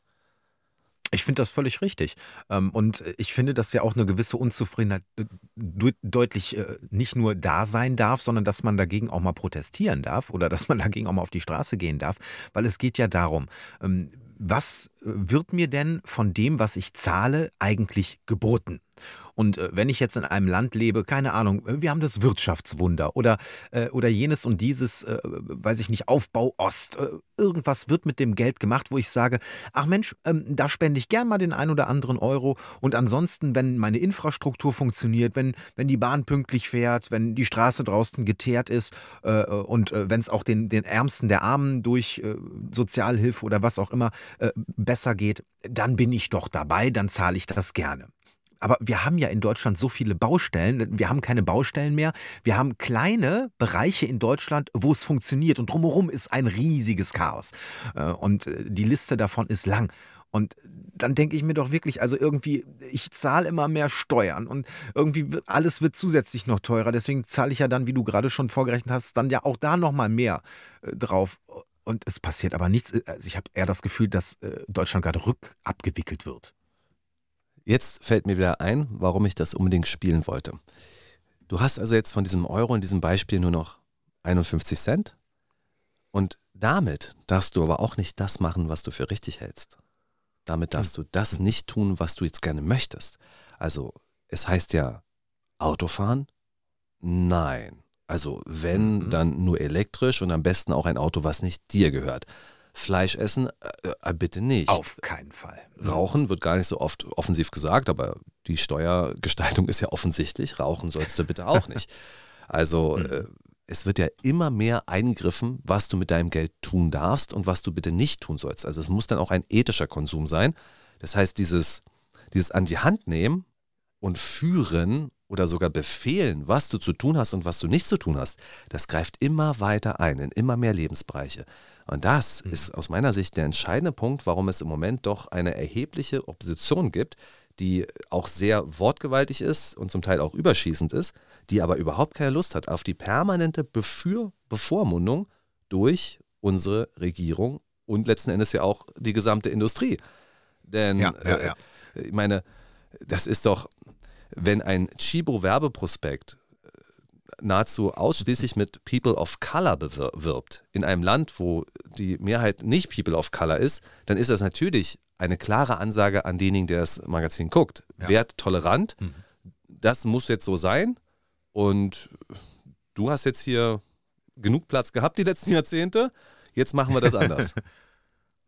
Ich finde das völlig richtig. Ähm, Und ich finde, dass ja auch eine gewisse Unzufriedenheit äh, deut- deutlich äh, nicht nur da sein darf, sondern dass man dagegen auch mal protestieren darf oder dass man dagegen auch mal auf die Straße gehen darf, weil es geht ja darum, ähm, was äh, wird mir denn von dem, was ich zahle, eigentlich geboten? Und äh, wenn ich jetzt in einem Land lebe, keine Ahnung, äh, wir haben das Wirtschaftswunder oder, äh, oder jenes und dieses, weiß ich nicht, Aufbau Ost, irgendwas wird mit dem Geld gemacht, wo ich sage, ach Mensch, ähm, da spende ich gern mal den ein oder anderen Euro und ansonsten, wenn meine Infrastruktur funktioniert, wenn, wenn die Bahn pünktlich fährt, wenn die Straße draußen geteert ist und wenn es auch den, den Ärmsten der Armen durch Sozialhilfe oder was auch immer besser geht, dann bin ich doch dabei, dann zahle ich das gerne. Aber wir haben ja in Deutschland so viele Baustellen. Wir haben keine Baustellen mehr. Wir haben kleine Bereiche in Deutschland, wo es funktioniert. Und drumherum ist ein riesiges Chaos. Äh, Und äh, die Liste davon ist lang. Und dann denke ich mir doch wirklich, also irgendwie, ich zahle immer mehr Steuern und irgendwie alles wird zusätzlich noch teurer. Deswegen zahle ich ja dann, wie du gerade schon vorgerechnet hast, dann ja auch da nochmal mehr äh, drauf. Und es passiert aber nichts. Also ich habe eher das Gefühl, dass Deutschland gerade rückabgewickelt wird. Jetzt fällt mir wieder ein, warum ich das unbedingt spielen wollte. Du hast also jetzt von diesem Euro in diesem Beispiel nur noch 51 Cent und damit darfst du aber auch nicht das machen, was du für richtig hältst. damit darfst du das nicht tun, was du jetzt gerne möchtest. Also es heißt ja Autofahren? Nein. Also wenn, Mhm. dann nur elektrisch und am besten auch ein Auto, was nicht dir gehört. Fleisch essen? Äh, äh, bitte nicht. Auf keinen Fall. Rauchen wird gar nicht so oft offensiv gesagt, aber die Steuergestaltung ist ja offensichtlich. Rauchen sollst du bitte auch nicht. Also äh, es wird ja immer mehr eingegriffen, was du mit deinem Geld tun darfst und was du bitte nicht tun sollst. Also es muss dann auch ein ethischer Konsum sein. Das heißt, dieses, dieses an die Hand nehmen und führen oder sogar befehlen, was du zu tun hast und was du nicht zu tun hast, das greift immer weiter ein in immer mehr Lebensbereiche. Und das ist aus meiner Sicht der entscheidende Punkt, warum es im Moment doch eine erhebliche Opposition gibt, die auch sehr wortgewaltig ist und zum Teil auch überschießend ist, die aber überhaupt keine Lust hat auf die permanente Befür Bevormundung durch unsere Regierung und letzten Endes ja auch die gesamte Industrie. Denn Ja, ja, äh, ja. ich meine, das ist doch, wenn ein Chibo-Werbeprospekt äh, nahezu ausschließlich mit People of Color bewir- wirbt, in einem Land, wo die Mehrheit nicht People of Color ist, dann ist das natürlich eine klare Ansage an denjenigen, der das Magazin guckt. Ja. Werd tolerant, Mhm. das muss jetzt so sein und du hast jetzt hier genug Platz gehabt die letzten Jahrzehnte, jetzt machen wir das anders.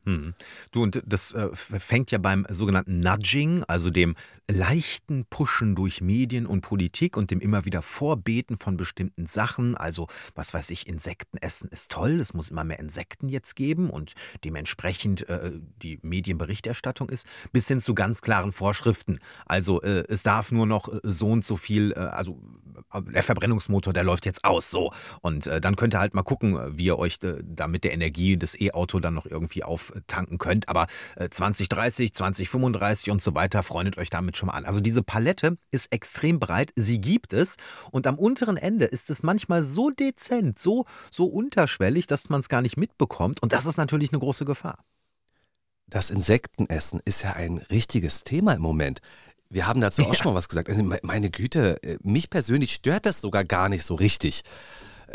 Hm. Du, und das äh, fängt ja beim sogenannten Nudging, also dem leichten Pushen durch Medien und Politik und dem immer wieder Vorbeten von bestimmten Sachen. Also, was weiß ich, Insekten essen ist toll, es muss immer mehr Insekten jetzt geben und dementsprechend äh, die Medienberichterstattung ist, bis hin zu ganz klaren Vorschriften. Also, äh, es darf nur noch äh, so und so viel, äh, also äh, der Verbrennungsmotor, der läuft jetzt aus, so. Und dann könnt ihr halt mal gucken, wie ihr euch da mit der Energie des E-Auto dann noch irgendwie auftanken könnt. Aber äh, 2030, 2035 und so weiter, freundet euch damit schon mal an. Also diese Palette ist extrem breit, sie gibt es. Und am unteren Ende ist es manchmal so dezent, so, so unterschwellig, dass man es gar nicht mitbekommt. Und das ist natürlich eine große Gefahr. Das Insektenessen ist ja ein richtiges Thema im Moment. Wir haben dazu auch schon mal was gesagt. Also me- meine Güte, äh, mich persönlich stört das sogar gar nicht so richtig.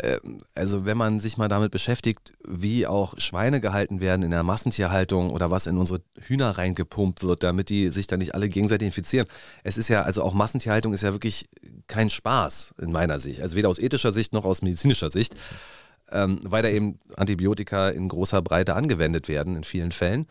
Ähm, Also wenn man sich mal damit beschäftigt, wie auch Schweine gehalten werden in der Massentierhaltung oder was in unsere Hühner reingepumpt wird, damit die sich dann nicht alle gegenseitig infizieren. Es ist ja, also auch Massentierhaltung ist ja wirklich kein Spaß in meiner Sicht. Also weder aus ethischer Sicht noch aus medizinischer Sicht, ähm, weil da eben Antibiotika in großer Breite angewendet werden in vielen Fällen.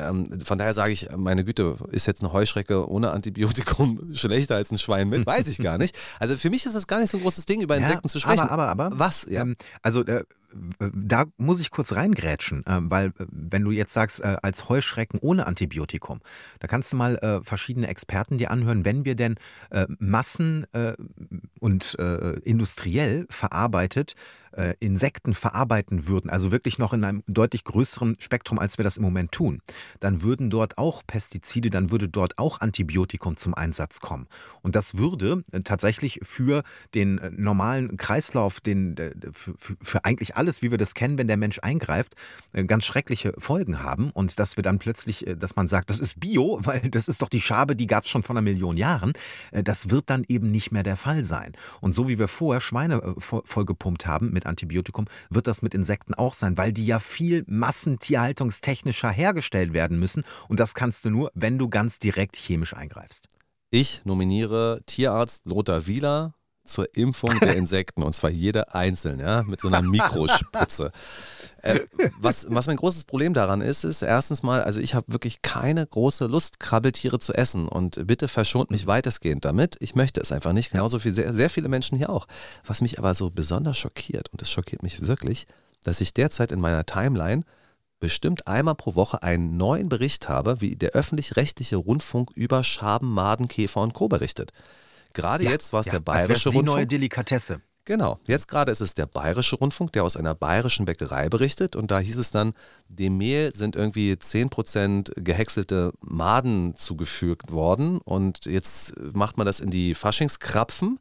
Ähm, von daher sage ich, meine Güte, ist jetzt eine Heuschrecke ohne Antibiotikum schlechter als ein Schwein mit? Weiß ich gar nicht. Also für mich ist es gar nicht so ein großes Ding, über Insekten zu sprechen. Aber, aber, aber. Was? Ja. Ähm, also äh, da muss ich kurz reingrätschen, äh, weil äh, wenn du jetzt sagst, äh, als Heuschrecken ohne Antibiotikum, da kannst du mal verschiedene Experten dir anhören, wenn wir denn Massen und industriell verarbeitet Insekten verarbeiten würden, also wirklich noch in einem deutlich größeren Spektrum, als wir das im Moment tun, dann würden dort auch Pestizide, dann würde dort auch Antibiotikum zum Einsatz kommen. Und das würde tatsächlich für den normalen Kreislauf, den, für, für eigentlich alles, wie wir das kennen, wenn der Mensch eingreift, äh, ganz schreckliche Folgen haben. Und dass wir dann plötzlich, äh, dass man sagt, das ist Bio, weil das ist doch die Schabe, die gab es schon vor einer Million Jahren, äh, das wird dann eben nicht mehr der Fall sein. Und so wie wir vorher Schweine voll- vollgepumpt haben mit Antibiotikum, wird das mit Insekten auch sein, weil die ja viel massentierhaltungstechnischer hergestellt werden müssen. Und das kannst du nur, wenn du ganz direkt chemisch eingreifst. Ich nominiere Tierarzt Lothar Wieler zur Impfung der Insekten und zwar jede einzeln, ja, mit so einer Mikrospritze. äh, was, was mein großes Problem daran ist, ist erstens mal, also ich habe wirklich keine große Lust, Krabbeltiere zu essen und bitte verschont mich weitestgehend damit. Ich möchte es einfach nicht, genauso wie sehr, sehr viele Menschen hier auch. Was mich aber so besonders schockiert, und das schockiert mich wirklich, dass ich derzeit in meiner Timeline bestimmt einmal pro Woche einen neuen Bericht habe, wie der öffentlich-rechtliche Rundfunk über Schaben, Maden, Käfer und Co. berichtet. Gerade jetzt war es der als wär's Bayerische die neue Rundfunk. Delikatesse. Genau, jetzt gerade ist es der Bayerische Rundfunk, der aus einer bayerischen Bäckerei berichtet und da hieß es dann, dem Mehl sind irgendwie 10% gehäckselte Maden zugefügt worden und jetzt macht man das in die Faschingskrapfen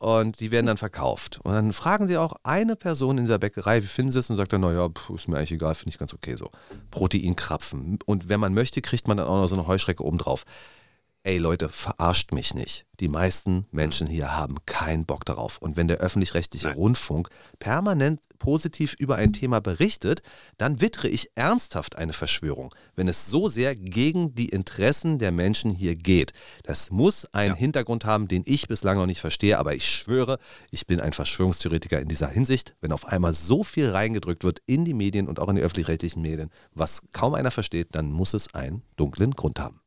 und die werden dann verkauft. Und dann fragen sie auch eine Person in dieser Bäckerei, wie finden sie es? Und sagt dann, naja, ist mir eigentlich egal, finde ich ganz okay so. Proteinkrapfen. Und wenn man möchte, kriegt man dann auch noch so eine Heuschrecke obendrauf. Ey Leute, verarscht mich nicht. Die meisten Menschen hier haben keinen Bock darauf. Und wenn der öffentlich-rechtliche. Rundfunk permanent positiv über ein Thema berichtet, dann wittere ich ernsthaft eine Verschwörung, wenn es so sehr gegen die Interessen der Menschen hier geht. Das muss einen Ja. Hintergrund haben, den ich bislang noch nicht verstehe, aber ich schwöre, ich bin ein Verschwörungstheoretiker in dieser Hinsicht, wenn auf einmal so viel reingedrückt wird in die Medien und auch in die öffentlich-rechtlichen Medien, was kaum einer versteht, dann muss es einen dunklen Grund haben.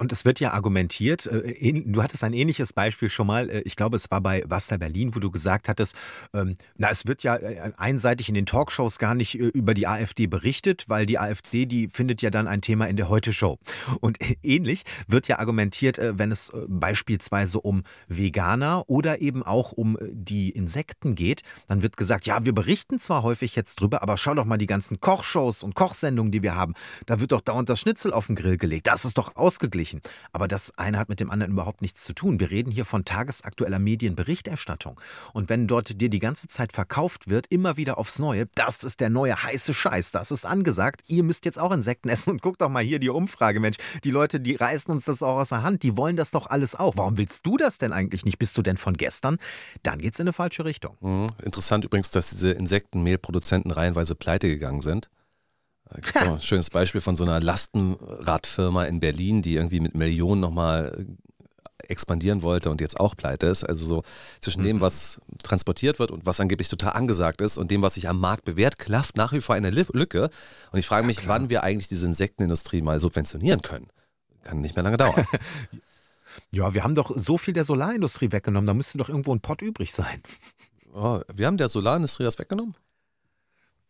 Und es wird ja argumentiert, äh, du hattest ein ähnliches Beispiel schon mal, äh, ich glaube, es war bei Basta Berlin, wo du gesagt hattest, ähm, na, es wird ja äh, einseitig in den Talkshows gar nicht über die AfD berichtet, weil die AfD, die findet ja dann ein Thema in der Heute-Show. Und ähnlich wird ja argumentiert, wenn es beispielsweise um Veganer oder eben auch um die Insekten geht, dann wird gesagt, ja, wir berichten zwar häufig jetzt drüber, aber schau doch mal die ganzen Kochshows und Kochsendungen, die wir haben, da wird doch dauernd das Schnitzel auf den Grill gelegt. Das ist doch ausgeglichen. Aber das eine hat mit dem anderen überhaupt nichts zu tun. Wir reden hier von tagesaktueller Medienberichterstattung. Und wenn dort dir die ganze Zeit verkauft wird, immer wieder aufs Neue, das ist der neue heiße Scheiß, das ist angesagt, ihr müsst jetzt auch Insekten essen. Und guck doch mal hier die Umfrage, Mensch. Die Leute, die reißen uns das auch aus der Hand, die wollen das doch alles auch. Warum willst du das denn eigentlich nicht? Bist du denn von gestern? Dann geht's in eine falsche Richtung. Mhm. Interessant übrigens, dass diese Insektenmehlproduzenten reihenweise pleite gegangen sind. Da gibt auch ein schönes Beispiel von so einer Lastenradfirma in Berlin, die irgendwie mit Millionen nochmal expandieren wollte und jetzt auch pleite ist. Also so zwischen dem, was transportiert wird und was angeblich total angesagt ist und dem, was sich am Markt bewährt, klafft nach wie vor eine Lücke. Und ich frage mich, klar. wann wir eigentlich diese Insektenindustrie mal subventionieren können. Kann nicht mehr lange dauern. Ja, wir haben doch so viel der Solarindustrie weggenommen, da müsste doch irgendwo ein Pott übrig sein. oh, wir haben der Solarindustrie das weggenommen?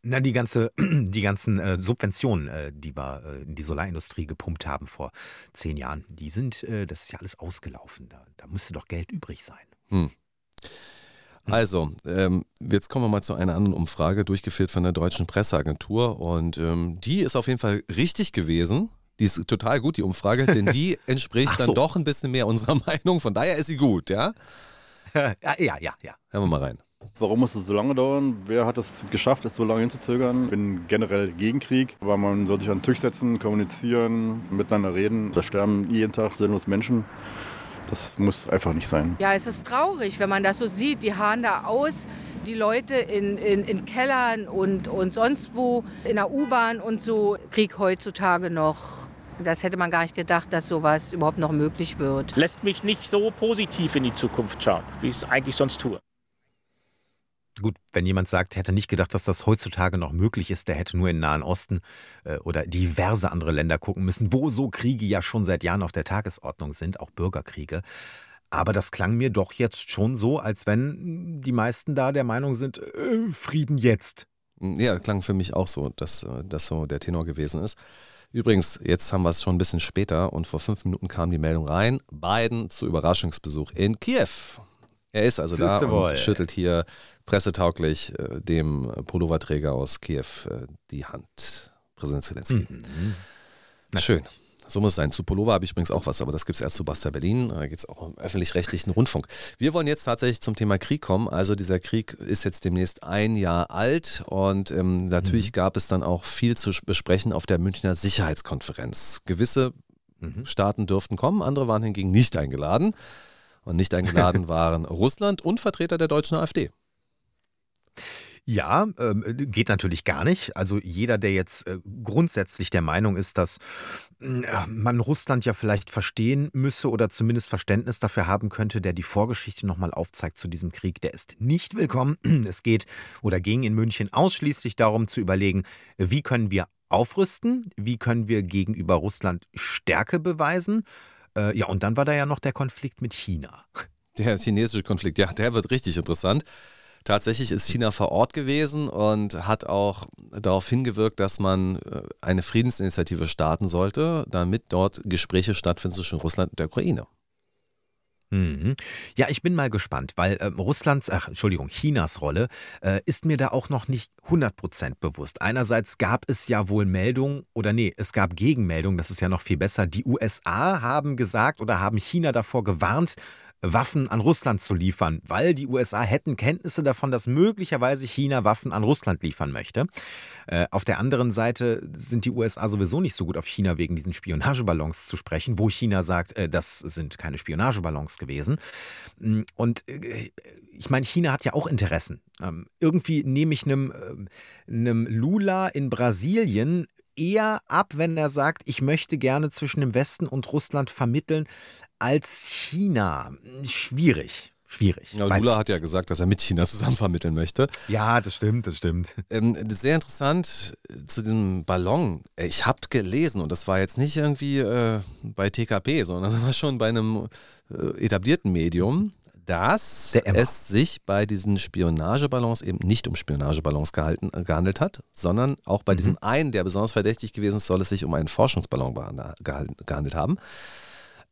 Na, die, ganze, die ganzen äh, Subventionen, äh, die wir äh, in die Solarindustrie gepumpt haben vor zehn Jahren, die sind, äh, das ist ja alles ausgelaufen. Da, da müsste doch Geld übrig sein. Also, ähm, jetzt kommen wir mal zu einer anderen Umfrage, durchgeführt von der Deutschen Presseagentur. Und ähm, die ist auf jeden Fall richtig gewesen. Die ist total gut, die Umfrage, denn die entspricht Ach dann so. doch ein bisschen mehr unserer Meinung. Von daher ist sie gut, ja? ja, ja, ja, ja. Hören wir mal rein. Warum muss es so lange dauern? Wer hat es geschafft, es so lange hinzuzögern? Ich bin generell gegen Krieg, aber man soll sich an den Tisch setzen, kommunizieren, miteinander reden. Da sterben jeden Tag sinnlos Menschen. Das muss einfach nicht sein. Ja, es ist traurig, wenn man das so sieht. Die haaren da aus, die Leute in, in, in Kellern und, und sonst wo, in der U-Bahn und so. Krieg heutzutage noch. Das hätte man gar nicht gedacht, dass sowas überhaupt noch möglich wird. lässt mich nicht so positiv in die Zukunft schauen, wie ich es eigentlich sonst tue. Gut, wenn jemand sagt, hätte nicht gedacht, dass das heutzutage noch möglich ist, der hätte nur in den Nahen Osten äh, oder diverse andere Länder gucken müssen, wo so Kriege ja schon seit Jahren auf der Tagesordnung sind, auch Bürgerkriege. Aber das klang mir doch jetzt schon so, als wenn die meisten da der Meinung sind, äh, Frieden jetzt. Ja, klang für mich auch so, dass äh, das so der Tenor gewesen ist. Übrigens, jetzt haben wir es schon ein bisschen später und vor fünf Minuten kam die Meldung rein. Biden zu Überraschungsbesuch in Kiew. Er ist also da Siehste wohl. und schüttelt hier pressetauglich äh, dem Pulloverträger aus Kiew äh, die Hand. Präsident Zelensky. Na Schön. So muss es sein. Zu Pullover habe ich übrigens auch was, aber das gibt es erst zu Basta Berlin. Da geht es auch um öffentlich-rechtlichen Rundfunk. Wir wollen jetzt tatsächlich zum Thema Krieg kommen. Also dieser Krieg ist jetzt demnächst ein Jahr alt und ähm, natürlich gab es dann auch viel zu besprechen auf der Münchner Sicherheitskonferenz. Gewisse Mhm. Staaten dürften kommen, andere waren hingegen nicht eingeladen. Und nicht eingeladen waren Russland und Vertreter der deutschen AfD. Ja, ähm, geht natürlich gar nicht. Also jeder, der jetzt äh, grundsätzlich der Meinung ist, dass äh, man Russland ja vielleicht verstehen müsse oder zumindest Verständnis dafür haben könnte, der die Vorgeschichte nochmal aufzeigt zu diesem Krieg, der ist nicht willkommen. Es geht oder ging in München ausschließlich darum zu überlegen, wie können wir aufrüsten, wie können wir gegenüber Russland Stärke beweisen. Äh, ja, und dann war da ja noch der Konflikt mit China. Der chinesische Konflikt, ja, der wird richtig interessant. Tatsächlich ist China vor Ort gewesen und hat auch darauf hingewirkt, dass man äh, eine Friedensinitiative starten sollte, damit dort Gespräche stattfinden zwischen Russland und der Ukraine. Mhm. Ja, ich bin mal gespannt, weil ähm, Russlands, ach, Entschuldigung, Chinas Rolle äh, ist mir da auch noch nicht 100% bewusst. Einerseits gab es ja wohl Meldungen, oder nee, es gab Gegenmeldungen, das ist ja noch viel besser. Die USA haben gesagt oder haben China davor gewarnt, Waffen an Russland zu liefern, weil die USA hätten Kenntnisse davon, dass möglicherweise China Waffen an Russland liefern möchte. Äh, auf der anderen Seite sind die USA sowieso nicht so gut auf China wegen diesen Spionageballons zu sprechen, wo China sagt, äh, das sind keine Spionageballons gewesen. Mm, und äh, ich meine, China hat ja auch Interessen. Ähm, irgendwie nehme ich einem, einem Lula in Brasilien eher ab, wenn er sagt, ich möchte gerne zwischen dem Westen und Russland vermitteln, als China. Schwierig. Schwierig. Ja, Lula hat ja gesagt, dass er mit China zusammen vermitteln möchte. Ja, das stimmt, das stimmt. Ähm, sehr interessant äh, zu diesem Ballon. Äh, ich habe gelesen, und das war jetzt nicht irgendwie äh, bei TKP, sondern das war schon bei einem äh, etablierten Medium, dass es sich bei diesen Spionageballons eben nicht um Spionageballons gehalten, äh, gehandelt hat, sondern auch bei mhm. diesem einen, der besonders verdächtig gewesen ist, soll es sich um einen Forschungsballon gehandelt haben.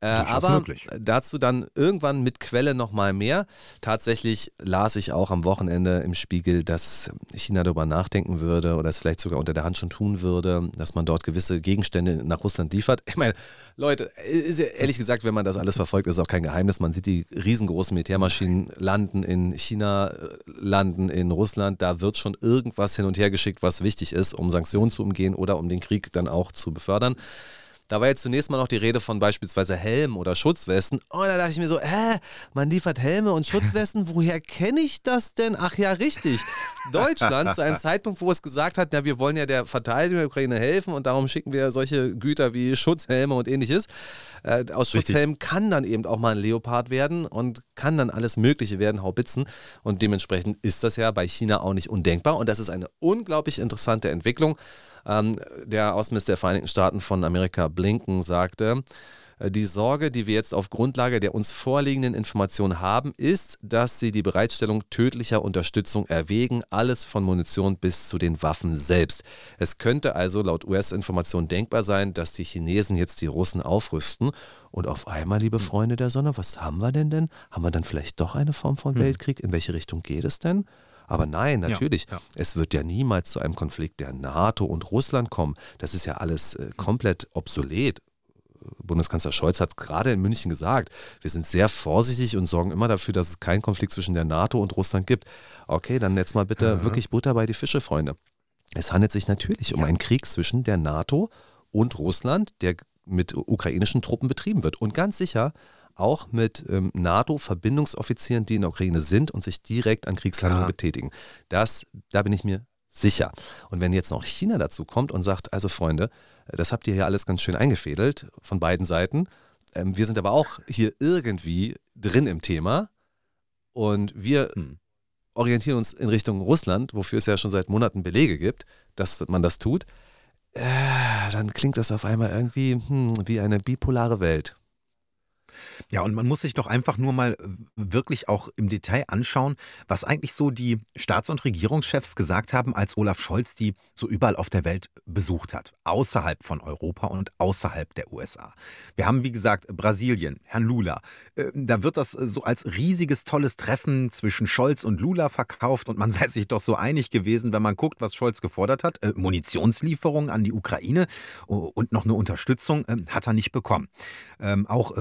Äh, aber möglich. dazu dann irgendwann mit Quelle nochmal mehr. Tatsächlich las ich auch am Wochenende im Spiegel, dass China darüber nachdenken würde oder es vielleicht sogar unter der Hand schon tun würde, dass man dort gewisse Gegenstände nach Russland liefert. Ich meine, Leute, ehrlich gesagt, wenn man das alles verfolgt, ist auch kein Geheimnis. Man sieht die riesengroßen Militärmaschinen landen in China, äh, landen in Russland. Da wird schon irgendwas hin und her geschickt, was wichtig ist, um Sanktionen zu umgehen oder um den Krieg dann auch zu befördern. Da war jetzt zunächst mal noch die Rede von beispielsweise Helmen oder Schutzwesten. Und oh, da dachte ich mir so, hä, man liefert Helme und Schutzwesten, woher kenne ich das denn? Ach ja, richtig. Deutschland zu einem Zeitpunkt, wo es gesagt hat, na, wir wollen ja der Verteidigung der Ukraine helfen und darum schicken wir solche Güter wie Schutzhelme und ähnliches. Äh, aus Schutzhelmen kann dann eben auch mal ein Leopard werden und kann dann alles Mögliche werden, Haubitzen. Und dementsprechend ist das ja bei China auch nicht undenkbar. Und das ist eine unglaublich interessante Entwicklung. Ähm, der Außenminister der Vereinigten Staaten von Amerika, Blinken, sagte, äh, die Sorge, die wir jetzt auf Grundlage der uns vorliegenden Informationen haben, ist, dass sie die Bereitstellung tödlicher Unterstützung erwägen, alles von Munition bis zu den Waffen selbst. Es könnte also laut US-Informationen denkbar sein, dass die Chinesen jetzt die Russen aufrüsten und auf einmal, liebe hm. Freunde der Sonne, was haben wir denn denn? Haben wir dann vielleicht doch eine Form von hm. Weltkrieg? In welche Richtung geht es denn? Aber nein, natürlich, ja, ja. es wird ja niemals zu einem Konflikt der NATO und Russland kommen. Das ist ja alles äh, komplett obsolet. Bundeskanzler Scholz hat gerade in München gesagt, wir sind sehr vorsichtig und sorgen immer dafür, dass es keinen Konflikt zwischen der NATO und Russland gibt. Okay, dann jetzt mal bitte ja. wirklich Butter bei die Fische, Freunde. Es handelt sich natürlich um einen Krieg zwischen der NATO und Russland, der mit ukrainischen Truppen betrieben wird. Und ganz sicher auch mit ähm, NATO-Verbindungsoffizieren, die in der Ukraine sind und sich direkt an Kriegshandlungen betätigen. Das, da bin ich mir sicher. Und wenn jetzt noch China dazu kommt und sagt, also Freunde, das habt ihr hier alles ganz schön eingefädelt von beiden Seiten. Ähm, wir sind aber auch hier irgendwie drin im Thema und wir hm. orientieren uns in Richtung Russland, wofür es ja schon seit Monaten Belege gibt, dass man das tut. Äh, dann klingt das auf einmal irgendwie hm, wie eine bipolare Welt. Ja, und man muss sich doch einfach nur mal äh, wirklich auch im Detail anschauen, was eigentlich so die Staats- und Regierungschefs gesagt haben, als Olaf Scholz die so überall auf der Welt besucht hat, außerhalb von Europa und außerhalb der USA. Wir haben, wie gesagt, Brasilien, Herrn Lula. Äh, da wird das äh, so als riesiges, tolles Treffen zwischen Scholz und Lula verkauft und man sei sich doch so einig gewesen, wenn man guckt, was Scholz gefordert hat. Munitionslieferungen an die Ukraine und noch eine Unterstützung hat er nicht bekommen. Ähm, auch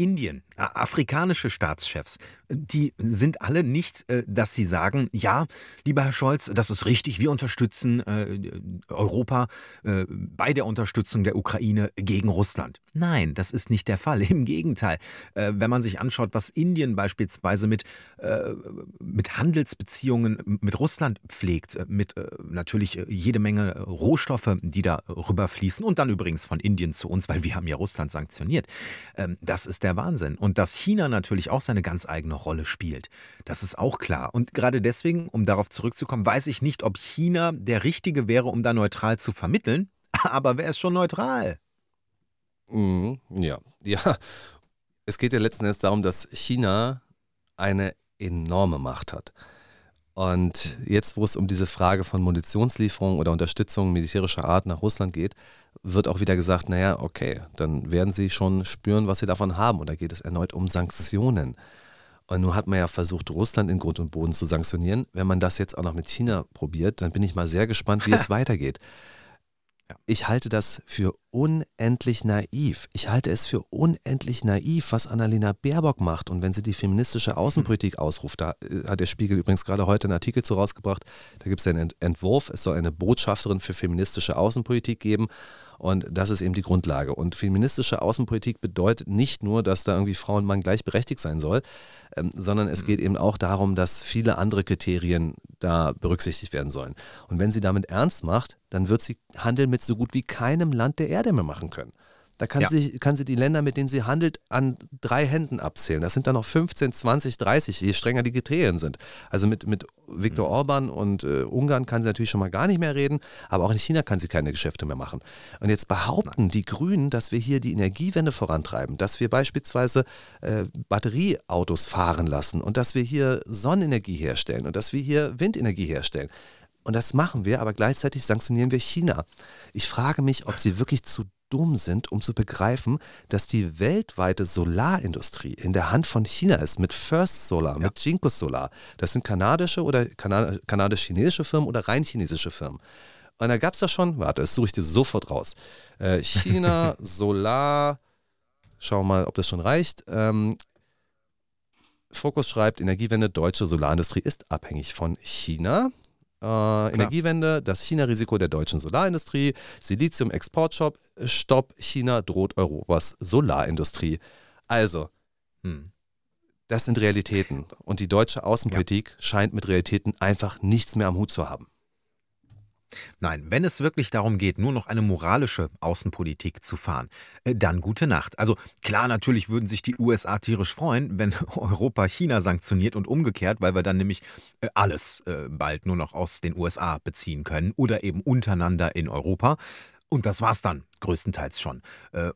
Indien, afrikanische Staatschefs, die sind alle nicht, äh, dass sie sagen, ja, lieber Herr Scholz, das ist richtig, wir unterstützen äh, Europa äh, bei der Unterstützung der Ukraine gegen Russland. Nein, das ist nicht der Fall. Im Gegenteil, wenn man sich anschaut, was Indien beispielsweise mit, mit Handelsbeziehungen mit Russland pflegt, mit natürlich jede Menge Rohstoffe, die da rüberfließen und dann übrigens von Indien zu uns, weil wir haben ja Russland sanktioniert. Ähm, das ist der Wahnsinn. Und dass China natürlich auch seine ganz eigene Rolle spielt, das ist auch klar. Und gerade deswegen, um darauf zurückzukommen, weiß ich nicht, ob China der Richtige wäre, um da neutral zu vermitteln. Aber wer ist schon neutral? Mhm, ja, ja. Es geht ja letzten Endes darum, dass China eine enorme Macht hat. Und jetzt, wo es um diese Frage von Munitionslieferungen oder Unterstützung militärischer Art nach Russland geht, wird auch wieder gesagt, naja, okay, dann werden sie schon spüren, was sie davon haben. Und da geht es erneut um Sanktionen. Und nun hat man ja versucht, Russland in Grund und Boden zu sanktionieren. Wenn man das jetzt auch noch mit China probiert, dann bin ich mal sehr gespannt, wie es weitergeht. Ich halte das für unendlich naiv. Ich halte es für unendlich naiv, was Annalena Baerbock macht. Und wenn sie die feministische Außenpolitik ausruft, da äh, hat der Spiegel übrigens gerade heute einen Artikel zu rausgebracht, da gibt es einen Entwurf, es soll eine Botschafterin für feministische Außenpolitik geben. Und das ist eben die Grundlage. Und feministische Außenpolitik bedeutet nicht nur, dass da irgendwie Frau und Mann gleichberechtigt sein soll, ähm, sondern es geht eben auch darum, dass viele andere Kriterien da berücksichtigt werden sollen. Und wenn sie damit ernst macht, dann wird sie Handel mit so gut wie keinem Land der Erde mehr machen können. Da kann, ja. sie, kann sie die Länder, mit denen sie handelt, an drei Händen abzählen. Das sind dann noch 15, 20, 30, je strenger die Kriterien sind. Also mit, mit Viktor mhm. Orban und äh, Ungarn kann sie natürlich schon mal gar nicht mehr reden, aber auch in China kann sie keine Geschäfte mehr machen. Und jetzt behaupten die Grünen, dass wir hier die Energiewende vorantreiben, dass wir beispielsweise äh, Batterieautos fahren lassen und dass wir hier Sonnenenergie herstellen und dass wir hier Windenergie herstellen. Und das machen wir, aber gleichzeitig sanktionieren wir China. Ich frage mich, ob sie wirklich zu dumm sind, um zu begreifen, dass die weltweite Solarindustrie in der Hand von China ist, mit First Solar, ja. mit Jinko Solar. Das sind kanadische oder kanadisch-chinesische Firmen oder rein chinesische Firmen. Und da gab es da schon, warte, das suche ich dir sofort raus. Äh, China, Solar, schauen wir mal, ob das schon reicht. Ähm, Fokus schreibt, Energiewende, deutsche Solarindustrie ist abhängig von China. Äh, Energiewende, das China-Risiko der deutschen Solarindustrie, Silizium-Exportstopp, Stopp, China droht Europas Solarindustrie. Also, hm. das sind Realitäten. Und die deutsche Außenpolitik ja. scheint mit Realitäten einfach nichts mehr am Hut zu haben. Nein, wenn es wirklich darum geht, nur noch eine moralische Außenpolitik zu fahren, äh, dann gute Nacht. Also klar, natürlich würden sich die USA tierisch freuen, wenn Europa China sanktioniert und umgekehrt, weil wir dann nämlich äh, alles äh, bald nur noch aus den USA beziehen können oder eben untereinander in Europa. Und das war's dann größtenteils schon.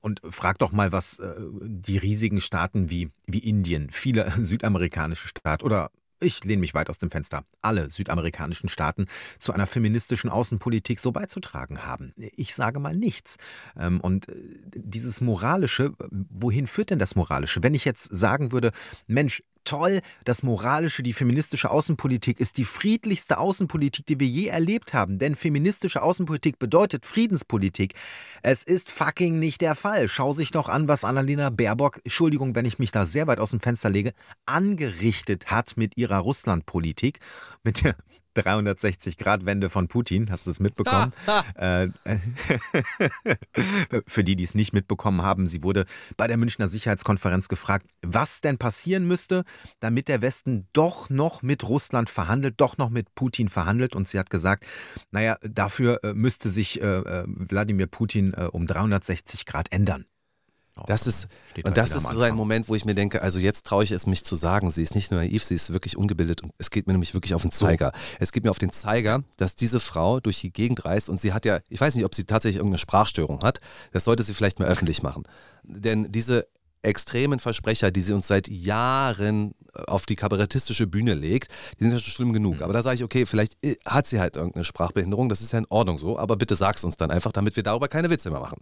Und frag doch mal, was die riesigen Staaten wie, wie Indien, viele südamerikanische Staaten oder ich lehne mich weit aus dem Fenster, alle südamerikanischen Staaten zu einer feministischen Außenpolitik so beizutragen haben. Ich sage mal nichts. Ähm, und äh, dieses Moralische, wohin führt denn das Moralische? Wenn ich jetzt sagen würde, Mensch, toll, das moralische, die feministische Außenpolitik ist die friedlichste Außenpolitik, die wir je erlebt haben. Denn feministische Außenpolitik bedeutet Friedenspolitik. Es ist fucking nicht der Fall. Schau sich doch an, was Annalena Baerbock, Entschuldigung, wenn ich mich da sehr weit aus dem Fenster lege, angerichtet hat mit ihrer Russlandpolitik, mit der 360-Grad-Wende von Putin. Hast du es mitbekommen? äh, für die, die es nicht mitbekommen haben, sie wurde bei der Münchner Sicherheitskonferenz gefragt, was denn passieren müsste, damit der Westen doch noch mit Russland verhandelt, doch noch mit Putin verhandelt. Und sie hat gesagt, naja, dafür äh, müsste sich äh, äh Wladimir Putin äh, um 360 Grad ändern. Das ist, und das ist so ein Moment, wo ich mir denke, also jetzt traue ich es mich zu sagen, sie ist nicht nur naiv, sie ist wirklich ungebildet und es geht mir nämlich wirklich auf den Zeiger. So. Es geht mir auf den Zeiger, dass diese Frau durch die Gegend reist und sie hat ja, ich weiß nicht, ob sie tatsächlich irgendeine Sprachstörung hat, das sollte sie vielleicht mal öffentlich machen. Denn diese extremen Versprecher, die sie uns seit Jahren auf die kabarettistische Bühne legt, die sind ja schon schlimm genug. Mhm. Aber da sage ich, okay, vielleicht äh, hat sie halt irgendeine Sprachbehinderung, das ist ja in Ordnung so, aber bitte sag's uns dann einfach, damit wir darüber keine Witze mehr machen.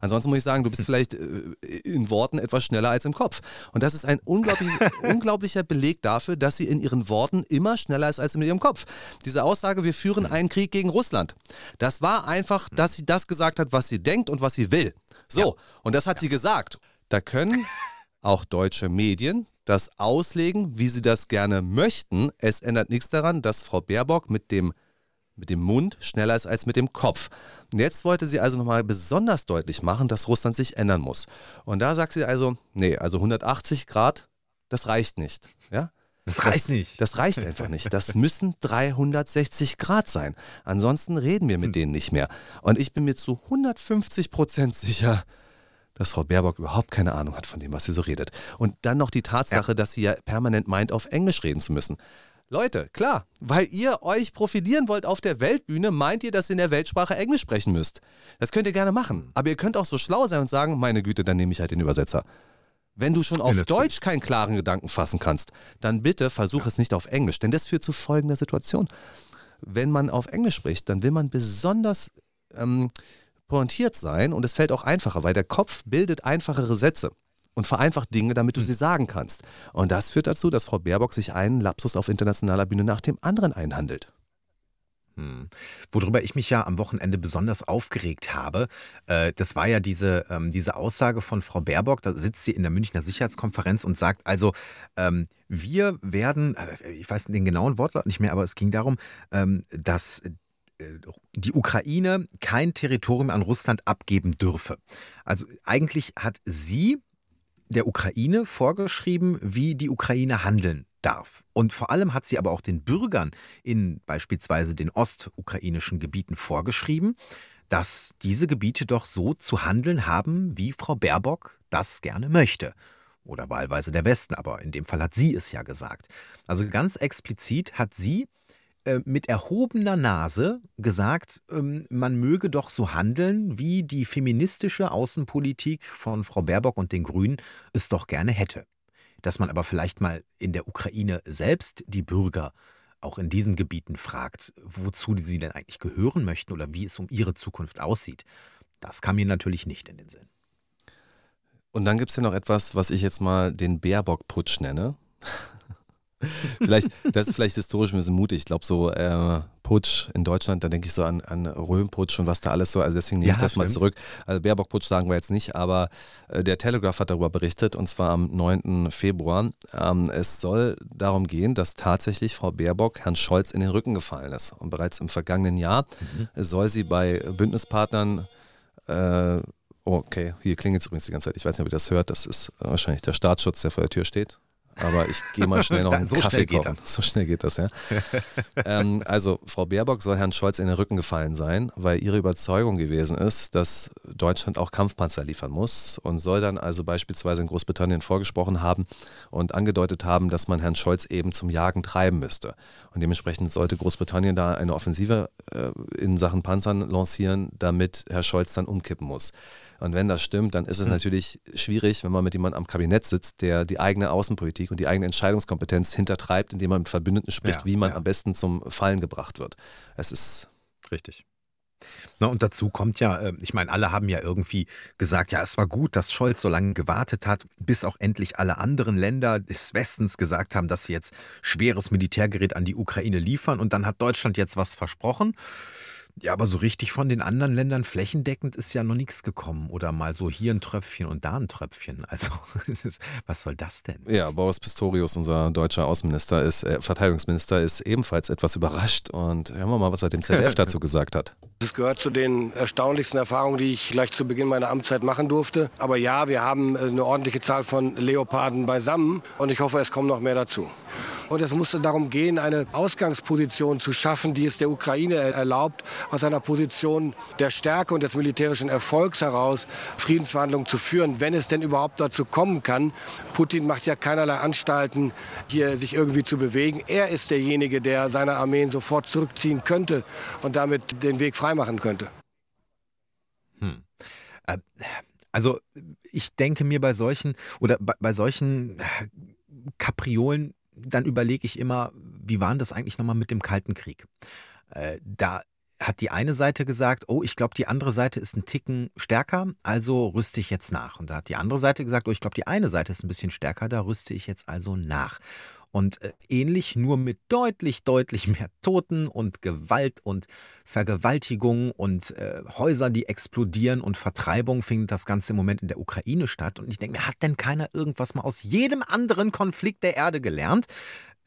Ansonsten muss ich sagen, du bist vielleicht äh, in Worten etwas schneller als im Kopf. Und das ist ein unglaublicher Beleg dafür, dass sie in ihren Worten immer schneller ist als in ihrem Kopf. Diese Aussage, wir führen mhm. einen Krieg gegen Russland, das war einfach, dass sie das gesagt hat, was sie denkt und was sie will. So, ja. und das hat ja. sie gesagt. Da können auch deutsche Medien das auslegen, wie sie das gerne möchten. Es ändert nichts daran, dass Frau Baerbock mit dem, mit dem Mund schneller ist als mit dem Kopf. Und jetzt wollte sie also nochmal besonders deutlich machen, dass Russland sich ändern muss. Und da sagt sie also, nee, also 180 Grad, das reicht nicht. Ja? Das reicht das, nicht. Das reicht einfach nicht. Das müssen 360 Grad sein. Ansonsten reden wir mit hm. denen nicht mehr. Und ich bin mir zu 150 Prozent sicher, dass Frau Baerbock überhaupt keine Ahnung hat von dem, was sie so redet. Und dann noch die Tatsache, ja. dass sie ja permanent meint, auf Englisch reden zu müssen. Leute, klar, weil ihr euch profilieren wollt auf der Weltbühne, meint ihr, dass ihr in der Weltsprache Englisch sprechen müsst. Das könnt ihr gerne machen. Aber ihr könnt auch so schlau sein und sagen, meine Güte, dann nehme ich halt den Übersetzer. Wenn du schon auf ja, Deutsch keinen klaren Gedanken fassen kannst, dann bitte versuch ja. es nicht auf Englisch, denn das führt zu folgender Situation. Wenn man auf Englisch spricht, dann will man besonders ähm, pointiert sein und es fällt auch einfacher, weil der Kopf bildet einfachere Sätze und vereinfacht Dinge, damit du hm. sie sagen kannst. Und das führt dazu, dass Frau Baerbock sich einen Lapsus auf internationaler Bühne nach dem anderen einhandelt. Hm. Worüber ich mich ja am Wochenende besonders aufgeregt habe, äh, das war ja diese, ähm, diese Aussage von Frau Baerbock. Da sitzt sie in der Münchner Sicherheitskonferenz und sagt also, ähm, wir werden, äh, ich weiß den genauen Wortlaut nicht mehr, aber es ging darum, ähm, dass die Ukraine kein Territorium an Russland abgeben dürfe. Also eigentlich hat sie der Ukraine vorgeschrieben, wie die Ukraine handeln darf. Und vor allem hat sie aber auch den Bürgern in beispielsweise den ostukrainischen Gebieten vorgeschrieben, dass diese Gebiete doch so zu handeln haben, wie Frau Baerbock das gerne möchte. Oder wahlweise der Westen, aber in dem Fall hat sie es ja gesagt. Also ganz explizit hat sie äh, mit erhobener Nase gesagt, ähm, man möge doch so handeln, wie die feministische Außenpolitik von Frau Baerbock und den Grünen es doch gerne hätte dass man aber vielleicht mal in der Ukraine selbst die Bürger auch in diesen Gebieten fragt, wozu sie denn eigentlich gehören möchten oder wie es um ihre Zukunft aussieht. Das kam mir natürlich nicht in den Sinn. Und dann gibt es ja noch etwas, was ich jetzt mal den Baerbock-Putsch nenne. vielleicht, das ist vielleicht historisch ein bisschen mutig. Ich glaube, so äh, Putsch in Deutschland, da denke ich so an, an Röhmputsch und was da alles so, also deswegen nehme ja, ich das stimmt. mal zurück. Also Baerbock-Putsch sagen wir jetzt nicht, aber äh, der Telegraph hat darüber berichtet und zwar am 9. Februar. Ähm, es soll darum gehen, dass tatsächlich Frau Baerbock Herrn Scholz in den Rücken gefallen ist. Und bereits im vergangenen Jahr mhm. soll sie bei Bündnispartnern äh, oh, Okay, hier klingelt es übrigens die ganze Zeit. Ich weiß nicht, ob ihr das hört. Das ist wahrscheinlich der Staatsschutz, der vor der Tür steht aber ich gehe mal schnell noch einen so Kaffee kochen. So schnell geht das, ja. ähm, also Frau Baerbock soll Herrn Scholz in den Rücken gefallen sein, weil ihre Überzeugung gewesen ist, dass Deutschland auch Kampfpanzer liefern muss und soll dann also beispielsweise in Großbritannien vorgesprochen haben und angedeutet haben, dass man Herrn Scholz eben zum Jagen treiben müsste. Und dementsprechend sollte Großbritannien da eine Offensive äh, in Sachen Panzern lancieren, damit Herr Scholz dann umkippen muss. Und wenn das stimmt, dann ist es mhm. natürlich schwierig, wenn man mit jemandem am Kabinett sitzt, der die eigene Außenpolitik und die eigene Entscheidungskompetenz hintertreibt, indem man mit Verbündeten spricht, ja, wie man ja. am besten zum Fallen gebracht wird. Es ist richtig. Na, und dazu kommt ja, äh, ich meine, alle haben ja irgendwie gesagt, ja, es war gut, dass Scholz so lange gewartet hat, bis auch endlich alle anderen Länder des Westens gesagt haben, dass sie jetzt schweres Militärgerät an die Ukraine liefern. Und dann hat Deutschland jetzt was versprochen. Ja, aber so richtig von den anderen Ländern flächendeckend ist ja noch nichts gekommen. Oder mal so hier ein Tröpfchen und da ein Tröpfchen. Also, was soll das denn? Ja, Boris Pistorius, unser deutscher Außenminister, ist, äh, Verteidigungsminister, ist ebenfalls etwas überrascht. Und hören wir mal, was er dem ZDF dazu gesagt hat. Es gehört zu den erstaunlichsten Erfahrungen, die ich gleich zu Beginn meiner Amtszeit machen durfte. Aber ja, wir haben äh, eine ordentliche Zahl von Leoparden beisammen. Und ich hoffe, es kommen noch mehr dazu. Und es musste darum gehen, eine Ausgangsposition zu schaffen, die es der Ukraine erlaubt, aus einer Position der Stärke und des militärischen Erfolgs heraus Friedensverhandlungen zu führen, wenn es denn überhaupt dazu kommen kann. Putin macht ja keinerlei Anstalten, hier sich irgendwie zu bewegen. Er ist derjenige, der seine Armeen sofort zurückziehen könnte und damit den Weg freimachen könnte. Hm. Äh, also ich denke mir bei solchen oder bei, bei solchen Kapriolen dann überlege ich immer, wie war das eigentlich nochmal mit dem Kalten Krieg? Äh, da hat die eine Seite gesagt, oh, ich glaube, die andere Seite ist ein Ticken stärker, also rüste ich jetzt nach. Und da hat die andere Seite gesagt, oh, ich glaube, die eine Seite ist ein bisschen stärker, da rüste ich jetzt also nach. Und äh, ähnlich nur mit deutlich, deutlich mehr Toten und Gewalt und Vergewaltigung und äh, Häuser, die explodieren und Vertreibung findet das Ganze im Moment in der Ukraine statt. Und ich denke mir, hat denn keiner irgendwas mal aus jedem anderen Konflikt der Erde gelernt?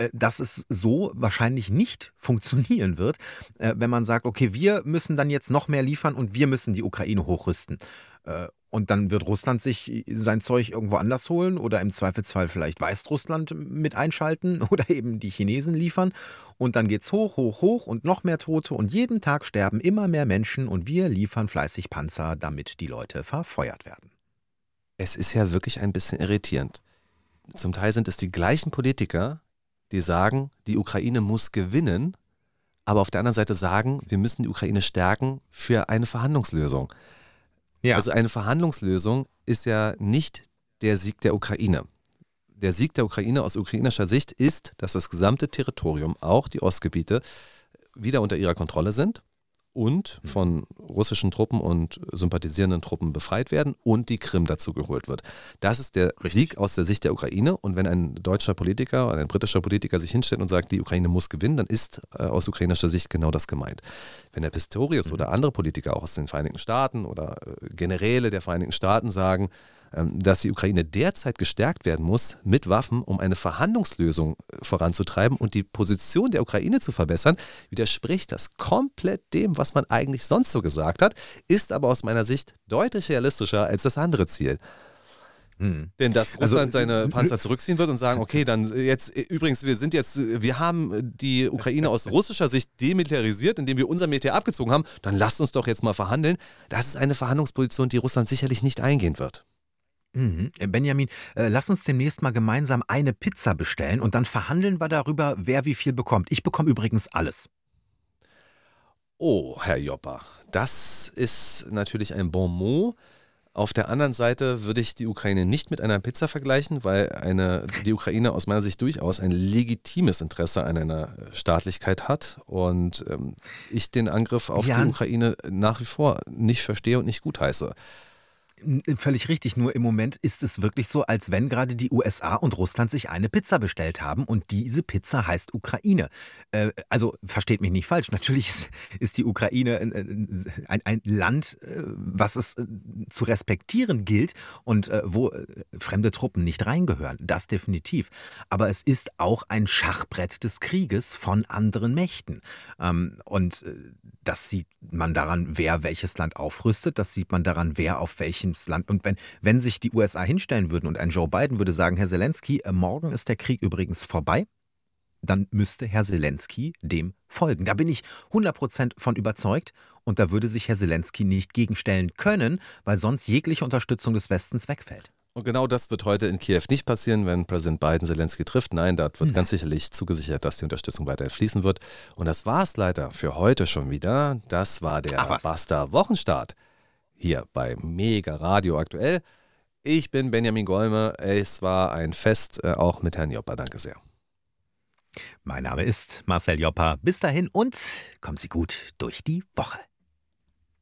Äh, dass es so wahrscheinlich nicht funktionieren wird, äh, wenn man sagt, okay, wir müssen dann jetzt noch mehr liefern und wir müssen die Ukraine hochrüsten. Äh, und dann wird Russland sich sein Zeug irgendwo anders holen oder im Zweifelsfall vielleicht Weißrussland mit einschalten oder eben die Chinesen liefern. Und dann geht's hoch, hoch, hoch und noch mehr Tote und jeden Tag sterben immer mehr Menschen und wir liefern fleißig Panzer, damit die Leute verfeuert werden. Es ist ja wirklich ein bisschen irritierend. Zum Teil sind es die gleichen Politiker, die sagen, die Ukraine muss gewinnen, aber auf der anderen Seite sagen, wir müssen die Ukraine stärken für eine Verhandlungslösung. Ja. Also eine Verhandlungslösung ist ja nicht der Sieg der Ukraine. Der Sieg der Ukraine aus ukrainischer Sicht ist, dass das gesamte Territorium, auch die Ostgebiete, wieder unter ihrer Kontrolle sind und von russischen Truppen und sympathisierenden Truppen befreit werden und die Krim dazu geholt wird. Das ist der. Sieg aus der Sicht der Ukraine. Und wenn ein deutscher Politiker oder ein britischer Politiker sich hinstellt und sagt, die Ukraine muss gewinnen, dann ist äh, aus ukrainischer Sicht genau das gemeint. Wenn der Pistorius mhm. oder andere Politiker auch aus den Vereinigten Staaten oder äh, Generäle der Vereinigten Staaten sagen, dass die Ukraine derzeit gestärkt werden muss mit Waffen, um eine Verhandlungslösung äh, voranzutreiben und die Position der Ukraine zu verbessern, widerspricht das komplett dem, was man eigentlich sonst so gesagt hat, ist aber aus meiner Sicht deutlich realistischer als das andere Ziel. Hm. Denn dass also, Russland also, seine Panzer zurückziehen wird und sagen, okay, dann jetzt, übrigens, wir sind jetzt, wir haben die Ukraine aus russischer Sicht demilitarisiert, indem wir unser Militär abgezogen haben, dann lasst uns doch jetzt mal verhandeln. Das ist eine Verhandlungsposition, die Russland sicherlich nicht eingehen wird. Mhm. Äh, Benjamin, äh, lass uns demnächst mal gemeinsam eine Pizza bestellen und dann verhandeln wir darüber, wer wie viel bekommt. Ich bekomme übrigens alles. Oh, Herr Joppa, das ist natürlich ein Bon mot. Auf der anderen Seite würde ich die Ukraine nicht mit einer Pizza vergleichen, weil eine, die Ukraine aus meiner Sicht durchaus ein legitimes Interesse an einer Staatlichkeit hat und ähm, ich den Angriff auf ja. die Ukraine nach wie vor nicht verstehe und nicht gutheiße. Völlig richtig, nur im Moment ist es wirklich so, als wenn gerade die USA und Russland sich eine Pizza bestellt haben und diese Pizza heißt Ukraine. Äh, also versteht mich nicht falsch, natürlich ist, ist die Ukraine ein, ein, ein, Land, äh, was es äh, zu respektieren gilt und äh, wo äh, fremde Truppen nicht reingehören, das definitiv. Aber es ist auch ein Schachbrett des Krieges von anderen Mächten. Ähm, und äh, das sieht man daran, wer welches Land aufrüstet, das sieht man daran, wer auf welches Land. Und wenn, wenn sich die USA hinstellen würden und ein Joe Biden würde sagen, Herr Zelensky, äh, morgen ist der Krieg übrigens vorbei, dann müsste Herr Zelensky dem folgen. Da bin ich 100% von überzeugt und da würde sich Herr Zelensky nicht gegenstellen können, weil sonst jegliche Unterstützung des Westens wegfällt. Und genau das wird heute in Kiew nicht passieren, wenn Präsident Biden Zelensky trifft. Nein, dort wird Nein. ganz sicherlich zugesichert, dass die Unterstützung weiterhin fließen wird. Und das war es leider für heute schon wieder. Das war der Basta Wochenstart hier bei Mega Radio aktuell. Ich bin Benjamin Golme. Es war ein Fest äh, auch mit Herrn Joppa. Danke sehr. Mein Name ist Marcel Joppa. Bis dahin und kommen Sie gut durch die Woche.